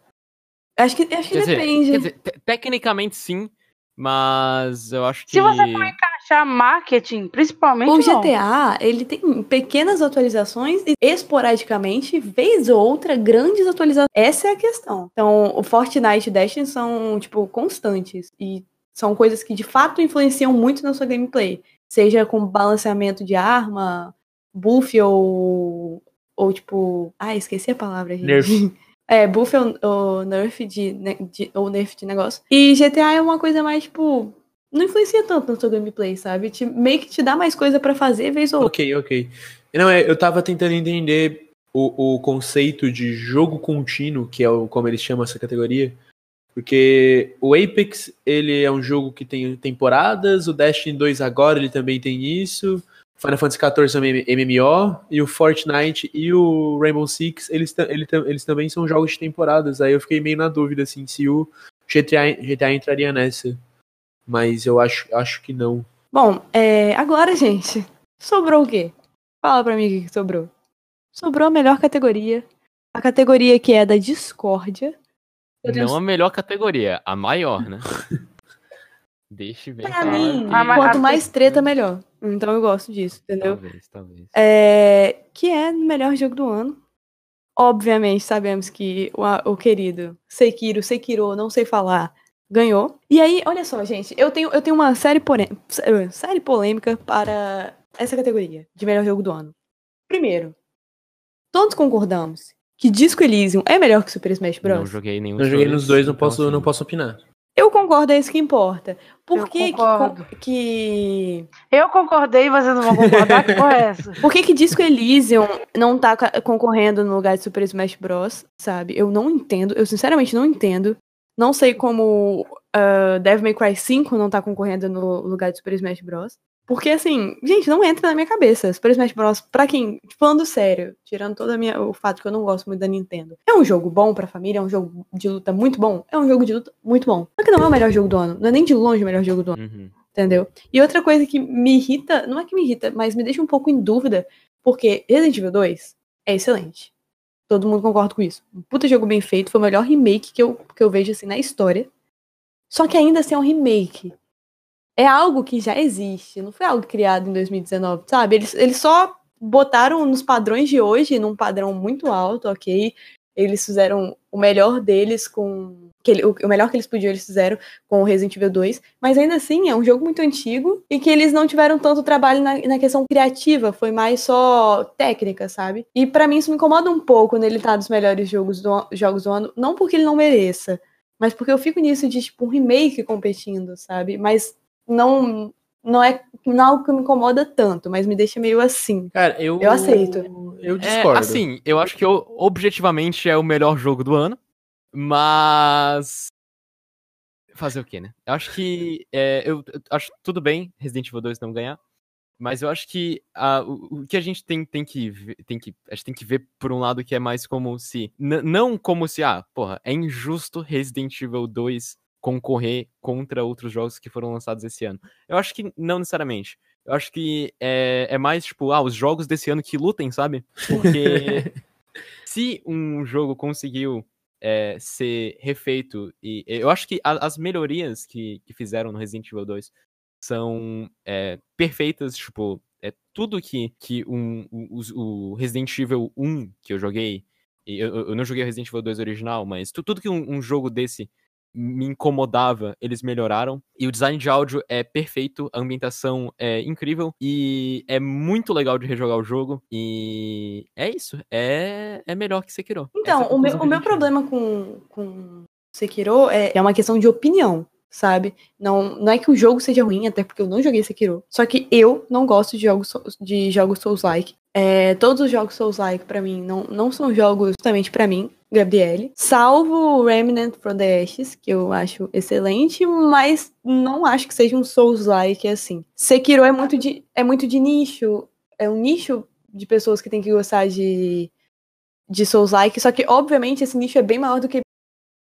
[SPEAKER 4] Acho que, acho que
[SPEAKER 2] dizer,
[SPEAKER 4] depende.
[SPEAKER 2] quer dizer, te- tecnicamente sim, mas eu acho que.
[SPEAKER 3] se você for encaixar marketing, principalmente.
[SPEAKER 4] O
[SPEAKER 3] não.
[SPEAKER 4] GTA, ele tem pequenas atualizações e esporadicamente, vez ou outra, grandes atualizações. Essa é a questão. Então, o Fortnite e Destiny são, tipo, constantes. E são coisas que, de fato, influenciam muito na sua gameplay. Seja com balanceamento de arma, buff ou... Ou, tipo... Ah, esqueci a palavra, gente.
[SPEAKER 5] Nerf. *laughs*
[SPEAKER 4] É, buff ou, ou nerf de, ne- de- ou nerf de negócio. E GTA é uma coisa mais, tipo... Não influencia tanto na sua gameplay, sabe? Te, meio que te dá mais coisa pra fazer, vez ou outra.
[SPEAKER 5] Ok, ok. Não, é, eu tava tentando entender o, o conceito de jogo contínuo, que é o, como eles chamam essa categoria. Porque o Apex, ele é um jogo que tem temporadas, o Destiny 2 agora ele também tem isso. Final Fantasy XIV também é MMO, e o Fortnite e o Rainbow Six, eles, ele eles também são jogos de temporadas. Aí eu fiquei meio na dúvida, assim, se o GTA, GTA entraria nessa. Mas eu acho, acho que não.
[SPEAKER 4] Bom, é, agora, gente, sobrou o quê? Fala pra mim o que sobrou. Sobrou a melhor categoria. A categoria que é da discórdia. Tenho-
[SPEAKER 2] Não a melhor categoria, a maior, né? *laughs* Deixe bem
[SPEAKER 4] Pra mim, quanto mais treta, melhor. Então eu gosto disso, entendeu?
[SPEAKER 2] Talvez, talvez.
[SPEAKER 4] É, que é o melhor jogo do ano. Obviamente, sabemos que o, o querido Sekiro, Sekiro, não sei falar, ganhou. E aí, olha só, gente, eu tenho, eu tenho uma série, porém, sé- série polêmica para essa categoria de melhor jogo do ano. Primeiro, todos concordamos que Disco Elysium é melhor que Super Smash Bros.
[SPEAKER 2] Não joguei nenhum
[SPEAKER 5] Não joguei nos dois, não posso,
[SPEAKER 2] então,
[SPEAKER 5] não
[SPEAKER 2] assim,
[SPEAKER 5] posso opinar.
[SPEAKER 4] Eu concordo, é isso que importa. Por
[SPEAKER 3] Eu
[SPEAKER 4] que, que,
[SPEAKER 3] concordo.
[SPEAKER 4] con- que
[SPEAKER 3] Eu concordei, vocês não vão concordar? que porra é essa? *laughs*
[SPEAKER 4] Por que, que Disco Elysium não tá concorrendo no lugar de Super Smash Bros, sabe? Eu não entendo, eu sinceramente não entendo. Não sei como uh, Devil May Cry 5 não tá concorrendo no lugar de Super Smash Bros. Porque, assim, gente, não entra na minha cabeça. Super Smash Bros, pra quem, falando sério, tirando todo minha, o fato que eu não gosto muito da Nintendo, é um jogo bom pra família, é um jogo de luta muito bom, é um jogo de luta muito bom. Só que não é o melhor jogo do ano, não é nem de longe o melhor jogo do ano
[SPEAKER 2] Uhum.
[SPEAKER 4] entendeu? E outra coisa que me irrita, não é que me irrita, mas me deixa um pouco em dúvida, porque Resident Evil 2 é excelente. Todo mundo concorda com isso. Um puta jogo bem feito, foi o melhor remake que eu, que eu vejo assim na história. Só que ainda assim é um remake. É algo que já existe, não foi algo criado em 2019, sabe? Eles, eles só botaram nos padrões de hoje, num padrão muito alto, ok? Eles fizeram o melhor deles com. Que ele- o, o melhor que eles podiam, eles fizeram com o Resident Evil 2. Mas ainda assim, é um jogo muito antigo e que eles não tiveram tanto trabalho na, na questão criativa, foi mais só técnica, sabe? E pra mim isso me incomoda um pouco nele estar dos melhores jogos do, jogos do ano. Não porque ele não mereça, mas porque eu fico nisso de, tipo, um remake competindo, sabe? Mas não. Não é, não é algo que me incomoda tanto, mas me deixa meio assim.
[SPEAKER 5] Cara, eu.
[SPEAKER 4] Eu aceito.
[SPEAKER 5] Eu
[SPEAKER 2] É,
[SPEAKER 5] discordo.
[SPEAKER 2] assim, eu acho que o- objetivamente é o melhor jogo do ano, mas. Fazer o quê, né? Eu acho que. é, eu, eu acho tudo bem Resident Evil 2 não ganhar, mas eu acho que ah, o, o que a gente tem, tem, que ver, tem que. A gente tem que ver por um lado que é mais como se. Não como se, ah, porra, é injusto Resident Evil 2 concorrer contra outros jogos que foram lançados esse ano. Eu acho que não necessariamente. Eu acho que é, é mais, tipo, ah, os jogos desse ano que lutem, sabe? Porque *laughs* se um jogo conseguiu é, ser refeito, e eu acho que a- as melhorias que, que fizeram no Resident Evil 2 são é, perfeitas, tipo, é tudo que, que um, o, o Resident Evil 1 que eu joguei, e eu, eu não joguei o Resident Evil 2 original, mas tu- tudo que um, um jogo desse me incomodava, eles melhoraram. E o design de áudio é perfeito, a ambientação é incrível e é muito legal de rejogar o jogo. E é isso, é, é melhor que Sekiro. É
[SPEAKER 4] Então,
[SPEAKER 2] a
[SPEAKER 4] o meu, o meu problema com, com Sekiro é, é uma questão de opinião, sabe? Não, não é que o jogo seja ruim, até porque eu não joguei Sekiro. Só que eu não gosto de jogos, de jogos Souls-like. É, todos os jogos Souls-like, pra mim, não, não são jogos justamente pra mim, Gabriele. Salvo Remnant from the Ashes, que eu acho excelente, mas não acho que seja um Souls-like assim. Sekiro é muito de, é muito de nicho. É um nicho de pessoas que tem que gostar de de Souls-like, só que obviamente esse nicho é bem maior do que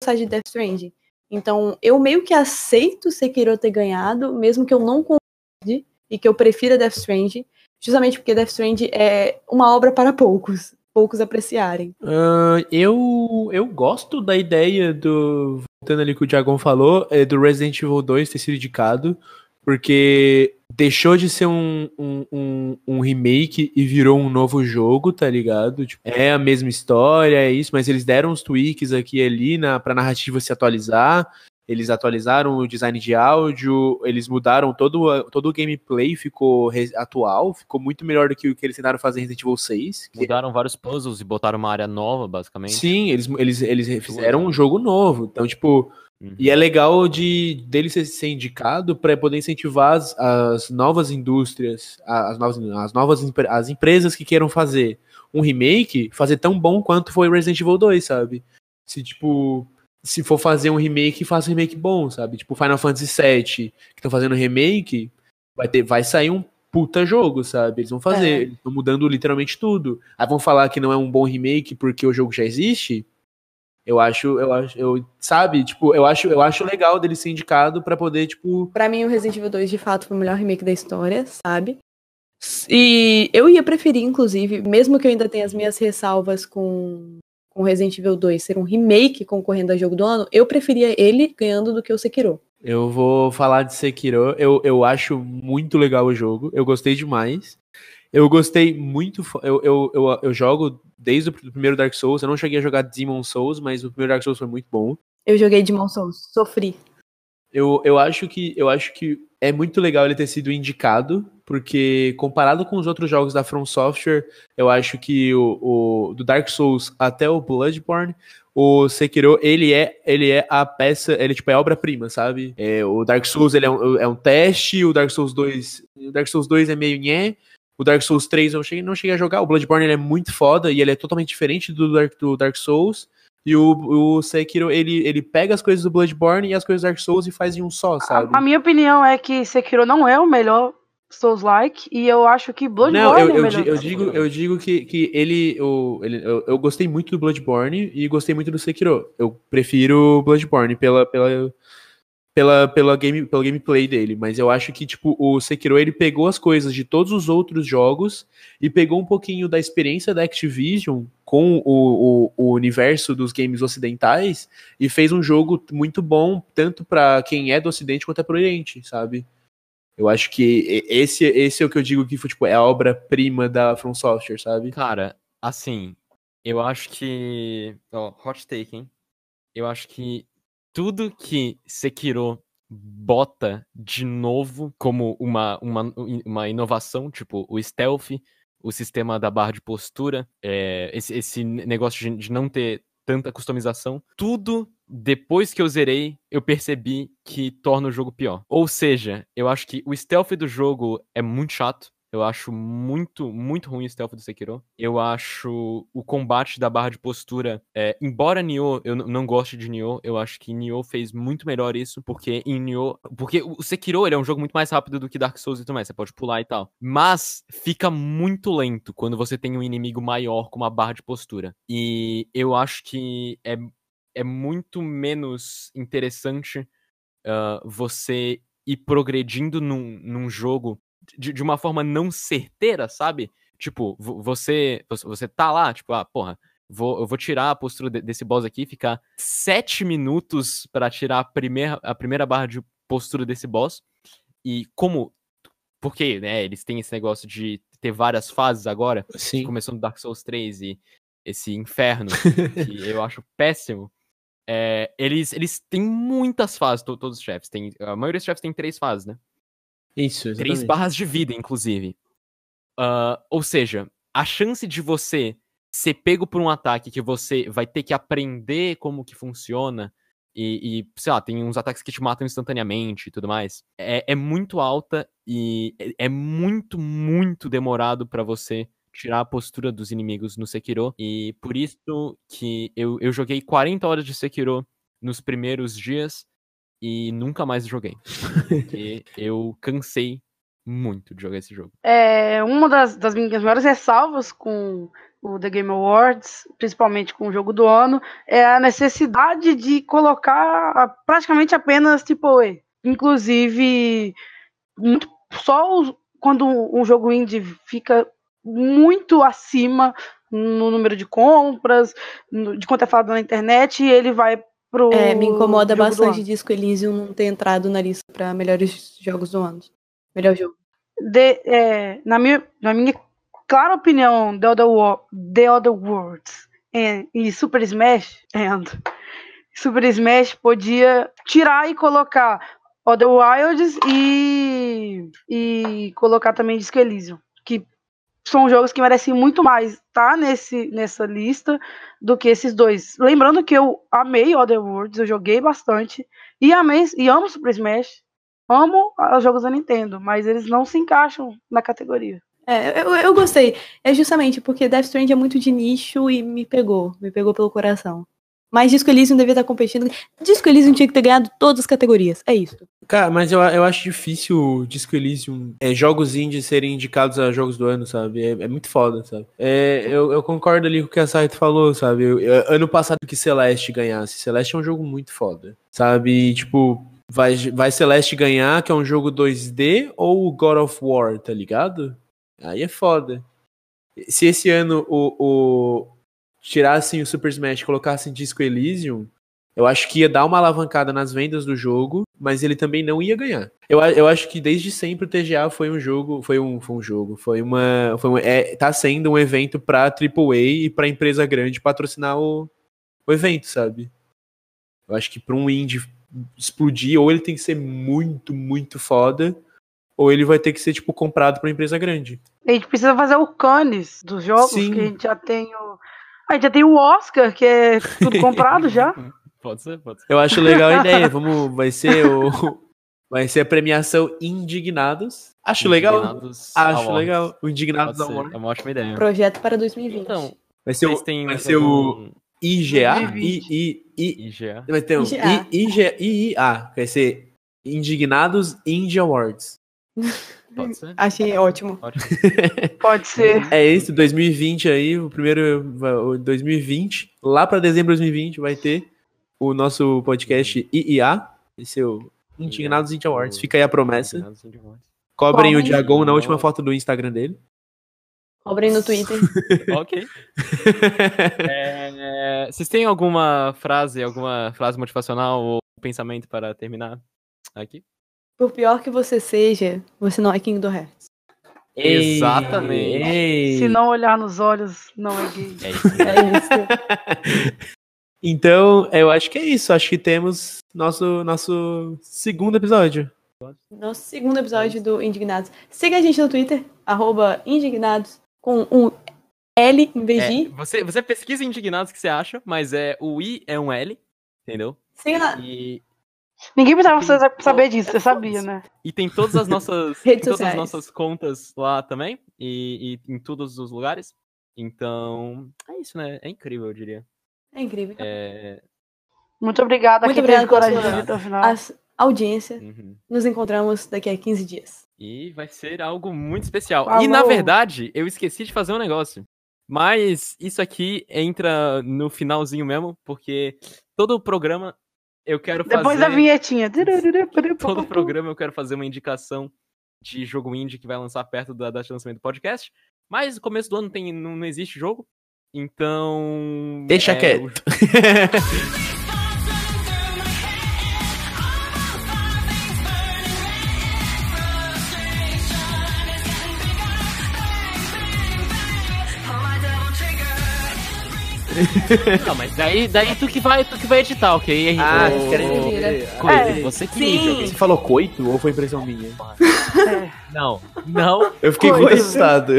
[SPEAKER 4] gostar de Death Stranding. Então, eu meio que aceito Sekiro ter ganhado, mesmo que eu não concorde e que eu prefira Death Stranding, justamente porque Death Stranding é uma obra para poucos, poucos apreciarem.
[SPEAKER 5] Ah, eu, eu gosto da ideia do. Voltando ali que o Diagon falou, é do Resident Evil 2 ter sido indicado, porque deixou de ser um, um, um, um remake e virou um novo jogo, tá ligado? Tipo, é a mesma história, é isso, mas eles deram uns tweaks aqui e ali na, pra narrativa se atualizar. Eles atualizaram o design de áudio, eles mudaram todo, todo o gameplay, ficou atual, ficou muito melhor do que o que eles tentaram fazer em Resident Evil 6. que-
[SPEAKER 2] Mudaram vários puzzles e botaram uma área nova, basicamente.
[SPEAKER 5] Sim, eles, eles, eles fizeram um jogo novo. Então, tipo,
[SPEAKER 2] Uhum.
[SPEAKER 5] e é legal de dele ser, ser indicado para poder incentivar as, as novas indústrias, as novas, as novas as empresas que queiram fazer um remake, fazer tão bom quanto foi Resident Evil 2, sabe? Se, tipo, se for fazer um remake, faça um remake bom, sabe? Tipo, Final Fantasy VII, que estão fazendo remake, vai, ter, vai sair um puta jogo, sabe? Eles vão fazer,
[SPEAKER 4] É.
[SPEAKER 5] eles estão mudando literalmente tudo. Aí vão falar que não é um bom remake porque o jogo já existe. Eu acho, eu acho, eu, sabe? Tipo, eu acho, eu acho legal dele ser indicado pra poder, tipo,
[SPEAKER 4] Pra mim, o Resident Evil 2, de fato, foi o melhor remake da história, sabe? E eu ia preferir, inclusive, mesmo que eu ainda tenha as minhas ressalvas com com Resident Evil 2 ser um remake concorrendo a jogo do ano, eu preferia ele ganhando do que o Sekiro.
[SPEAKER 5] Eu vou falar de Sekiro. Eu, eu acho muito legal o jogo. Eu gostei demais. Eu gostei muito. Eu, eu, eu, eu jogo desde o pr- primeiro Dark Souls. Eu não cheguei a jogar Demon Souls, mas o primeiro Dark Souls foi muito bom.
[SPEAKER 4] Eu joguei Demon Souls, sofri.
[SPEAKER 5] Eu, eu, acho que, eu acho que é muito legal ele ter sido indicado, porque comparado com os outros jogos da From Software, eu acho que o, o do Dark Souls até o Bloodborne, o Sekiro, ele é, ele é a peça, ele tipo, é a obra-prima, sabe? É, o Dark Souls ele é, um, é um teste, o Dark Souls 2, o Dark Souls 2 é meio nhé, o Dark Souls 3 eu cheguei, não cheguei a jogar, o Bloodborne ele é muito foda e ele é totalmente diferente do Dark, do Dark Souls. E o, o Sekiro, ele, ele pega as coisas do Bloodborne e as coisas do Dark Souls e faz em um só, sabe?
[SPEAKER 3] A, a minha opinião é que Sekiro não é o melhor Souls-like e eu acho que Bloodborne
[SPEAKER 5] Não, eu,
[SPEAKER 3] é o
[SPEAKER 5] eu,
[SPEAKER 3] melhor.
[SPEAKER 5] di- eu digo, eu digo que, que ele, o, ele eu, eu gostei muito do Bloodborne e gostei muito do Sekiro. Eu prefiro Bloodborne pela, pela, pela, pela game, pelo gameplay dele, mas eu acho que tipo o Sekiro ele pegou as coisas de todos os outros jogos e pegou um pouquinho da experiência da Activision com o, o, o universo dos games ocidentais e fez um jogo muito bom tanto pra quem é do Ocidente quanto é pro Oriente, sabe? Eu acho que esse, esse é o que eu digo que foi, tipo, é a obra-prima da From Software, sabe?
[SPEAKER 2] Cara, assim, eu acho que. Ó, hot take, hein? Eu acho que tudo que Sekiro bota de novo como uma, uma, uma inovação, tipo o stealth, o sistema da barra de postura, é, esse, esse negócio de, de não ter tanta customização, tudo depois que eu zerei, eu percebi que torna o jogo pior. Ou seja, eu acho que o stealth do jogo é muito chato. Eu acho muito, muito ruim o stealth do Sekiro. Eu acho o combate da barra de postura. é, embora Nioh, eu não goste de Nioh, eu acho que Nioh fez muito melhor isso, porque em Nioh. Porque o Sekiro ele é um jogo muito mais rápido do que Dark Souls e tudo mais. Você pode pular e tal. Mas fica muito lento quando você tem um inimigo maior com uma barra de postura. E eu acho que é, é muito menos interessante ah, você ir progredindo num, num jogo de, de uma forma não certeira, sabe? Tipo, vo- você, você- tá lá, tipo, ah, porra, vou, eu vou tirar a postura de- desse boss aqui, ficar sete minutos pra tirar a primeira, a primeira barra de postura desse boss. E como. Porque, né, eles têm esse negócio de ter várias fases agora,
[SPEAKER 5] Sim.
[SPEAKER 2] começando Dark Souls 3 e esse inferno, *laughs* que eu acho péssimo. é, eles, eles têm muitas fases, to- todos os chefes. Tem, a maioria dos chefes tem três fases, né?
[SPEAKER 5] Isso,
[SPEAKER 2] Três
[SPEAKER 5] exatamente.
[SPEAKER 2] barras de vida, inclusive. Ah, ou seja, a chance de você ser pego por um ataque que você vai ter que aprender como que funciona e, e, sei lá, tem uns ataques que te matam instantaneamente e tudo mais, é, é muito alta e é, é muito, muito demorado pra você tirar a postura dos inimigos no Sekiro. E por isso que eu, eu joguei 40 horas de Sekiro nos primeiros dias e nunca mais joguei. Porque *laughs* eu cansei muito de jogar esse jogo.
[SPEAKER 3] É, uma das, das minhas maiores ressalvas com o The Game Awards, principalmente com o jogo do ano, é a necessidade de colocar praticamente apenas AAA. Inclusive, muito- só os- quando um jogo indie fica muito acima no número de compras, no- de quanto é falado na internet, ele vai pro.
[SPEAKER 4] É, me incomoda bastante. Disco Elysium não ter entrado na lista pra melhores jogos do ano. Melhor jogo.
[SPEAKER 3] de- é, na, minha, na minha clara opinião, The Other, The Other Worlds and- e Super Smash and *laughs* Super Smash podia tirar e colocar Other Wilds e, e colocar também Disco Elysium, que são jogos que merecem muito mais estar nesse, nessa lista do que esses dois. Lembrando que eu amei Other Worlds, eu joguei bastante e amei e amo Super Smash. Amo os jogos da Nintendo, mas eles não se encaixam na categoria.
[SPEAKER 4] É, eu, eu gostei. É justamente porque Death Stranding é muito de nicho e me pegou. Me pegou pelo coração. Mas Disco Elysium devia estar competindo. Disco Elysium tinha que ter ganhado todas as categorias. É isso.
[SPEAKER 5] Cara, mas eu, eu acho difícil Disco Elysium, é, jogos indie serem indicados a jogos do ano, sabe? É, é muito foda, sabe? É, eu, eu concordo ali com o que a Saito falou, sabe? Eu- ano passado que Celeste ganhasse. Celeste é um jogo muito foda, sabe? Tipo, vai, vai Celeste ganhar, que é um jogo 2D, ou God of War, tá ligado? Aí é foda. Se esse ano o, o tirassem o Super Smash e colocassem Disco Elysium, eu acho que ia dar uma alavancada nas vendas do jogo, mas ele também não ia ganhar. Eu, eu acho que desde sempre o TGA foi um jogo, foi um, foi um jogo, foi uma, foi um, é, tá sendo um evento pra AAA e pra empresa grande patrocinar o, o evento, sabe? Eu acho que pra um indie explodir, ou ele tem que ser muito, muito foda, ou ele vai ter que ser, tipo, comprado pra empresa grande.
[SPEAKER 3] A gente precisa fazer o Cannes dos jogos,
[SPEAKER 5] Sim.
[SPEAKER 3] que a gente já tem o. A gente já tem o Oscar, que é tudo comprado já. *laughs*
[SPEAKER 2] Pode ser, pode ser.
[SPEAKER 5] Eu acho legal a ideia. Vamos, vai ser o vai ser a premiação Indignados. Acho legal.
[SPEAKER 2] Indignados
[SPEAKER 5] Acho
[SPEAKER 2] Awards.
[SPEAKER 5] legal. O Indignados Award.
[SPEAKER 2] É uma ótima ideia.
[SPEAKER 4] Projeto para 2020.
[SPEAKER 2] Então,
[SPEAKER 5] Vai ser o,
[SPEAKER 2] têm
[SPEAKER 5] vai ser o IGA I,
[SPEAKER 3] 2020.
[SPEAKER 5] I, I,
[SPEAKER 2] IGA?
[SPEAKER 5] vai ter um
[SPEAKER 4] IGA.
[SPEAKER 5] I, IGA. Vai ser Indignados Indie Awards.
[SPEAKER 2] Pode ser? *laughs*
[SPEAKER 4] Achei ótimo.
[SPEAKER 2] Ótimo. *laughs*
[SPEAKER 3] Pode ser.
[SPEAKER 5] É esse 2020 aí, o primeiro o 2020, lá pra dezembro de 2020 vai ter o nosso podcast IIA, esse é o Indignados Indie Awards. Fica aí a promessa. Cobrem o
[SPEAKER 3] Cobrem.
[SPEAKER 5] Diagon na última foto do Instagram dele.
[SPEAKER 4] Cobrem no Twitter. *laughs*
[SPEAKER 2] ok. É, vocês têm alguma frase, alguma frase motivacional ou pensamento para terminar aqui?
[SPEAKER 4] Por pior que você seja, você não é Kingdom Hearts.
[SPEAKER 2] Exatamente.
[SPEAKER 5] Ei.
[SPEAKER 3] Se não olhar nos olhos, não é gay.
[SPEAKER 2] É isso.
[SPEAKER 4] É isso. *laughs*
[SPEAKER 5] Então, eu acho que é isso. Acho que temos nosso, nosso segundo episódio.
[SPEAKER 4] Nosso segundo episódio do Indignados. Siga a gente no Twitter, arroba Indignados, com um L em vez
[SPEAKER 2] É,
[SPEAKER 4] de I.
[SPEAKER 2] você, você pesquisa Indignados o que você acha, mas é o I é um L, entendeu?
[SPEAKER 4] Siga
[SPEAKER 2] E,
[SPEAKER 3] Ninguém precisava sa- saber disso, você sabia, né?
[SPEAKER 2] e tem todas as nossas, *laughs*
[SPEAKER 4] Redes
[SPEAKER 2] tem todas as
[SPEAKER 4] sociais.
[SPEAKER 2] nossas contas lá também, e, e em todos os lugares. Então, é isso, né? É incrível, eu diria.
[SPEAKER 4] É incrível.
[SPEAKER 2] É,
[SPEAKER 3] Muito obrigada
[SPEAKER 4] Muito obrigada
[SPEAKER 3] coragem de até o final.
[SPEAKER 4] A audiência.
[SPEAKER 2] uhum.
[SPEAKER 4] Nos encontramos daqui a 15 dias.
[SPEAKER 2] E vai ser algo muito especial.
[SPEAKER 3] Falou.
[SPEAKER 2] E na verdade, eu esqueci de fazer um negócio. Mas isso aqui entra no finalzinho mesmo, porque todo o programa eu quero
[SPEAKER 3] Depois
[SPEAKER 2] fazer.
[SPEAKER 3] da vinhetinha.
[SPEAKER 2] Todo o programa eu quero fazer uma indicação de jogo indie que vai lançar perto da data de lançamento do podcast. Mas no começo do ano tem, não, não existe jogo. Então.
[SPEAKER 5] Deixa
[SPEAKER 2] é,
[SPEAKER 5] quieto.
[SPEAKER 2] o- *laughs* *laughs* Não, mas daí, daí tu que vai, tu que vai editar, ok?
[SPEAKER 5] Ah.
[SPEAKER 2] Coelho,
[SPEAKER 3] É,
[SPEAKER 2] você que
[SPEAKER 4] sim.
[SPEAKER 2] joga.
[SPEAKER 5] Você falou coito ou foi impressão minha? *laughs*
[SPEAKER 2] Não, não.
[SPEAKER 5] Eu fiquei
[SPEAKER 3] Coito.
[SPEAKER 5] muito assustado.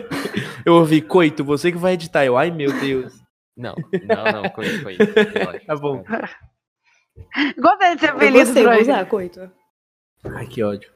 [SPEAKER 5] *laughs* eu ouvi coito, você que vai editar. Eu, ai meu Deus.
[SPEAKER 2] Não, não, não, coelho. relaxa.
[SPEAKER 5] Tá bom.
[SPEAKER 3] Gostei de ser feliz aí.
[SPEAKER 4] coito.
[SPEAKER 5] Ai, que ódio.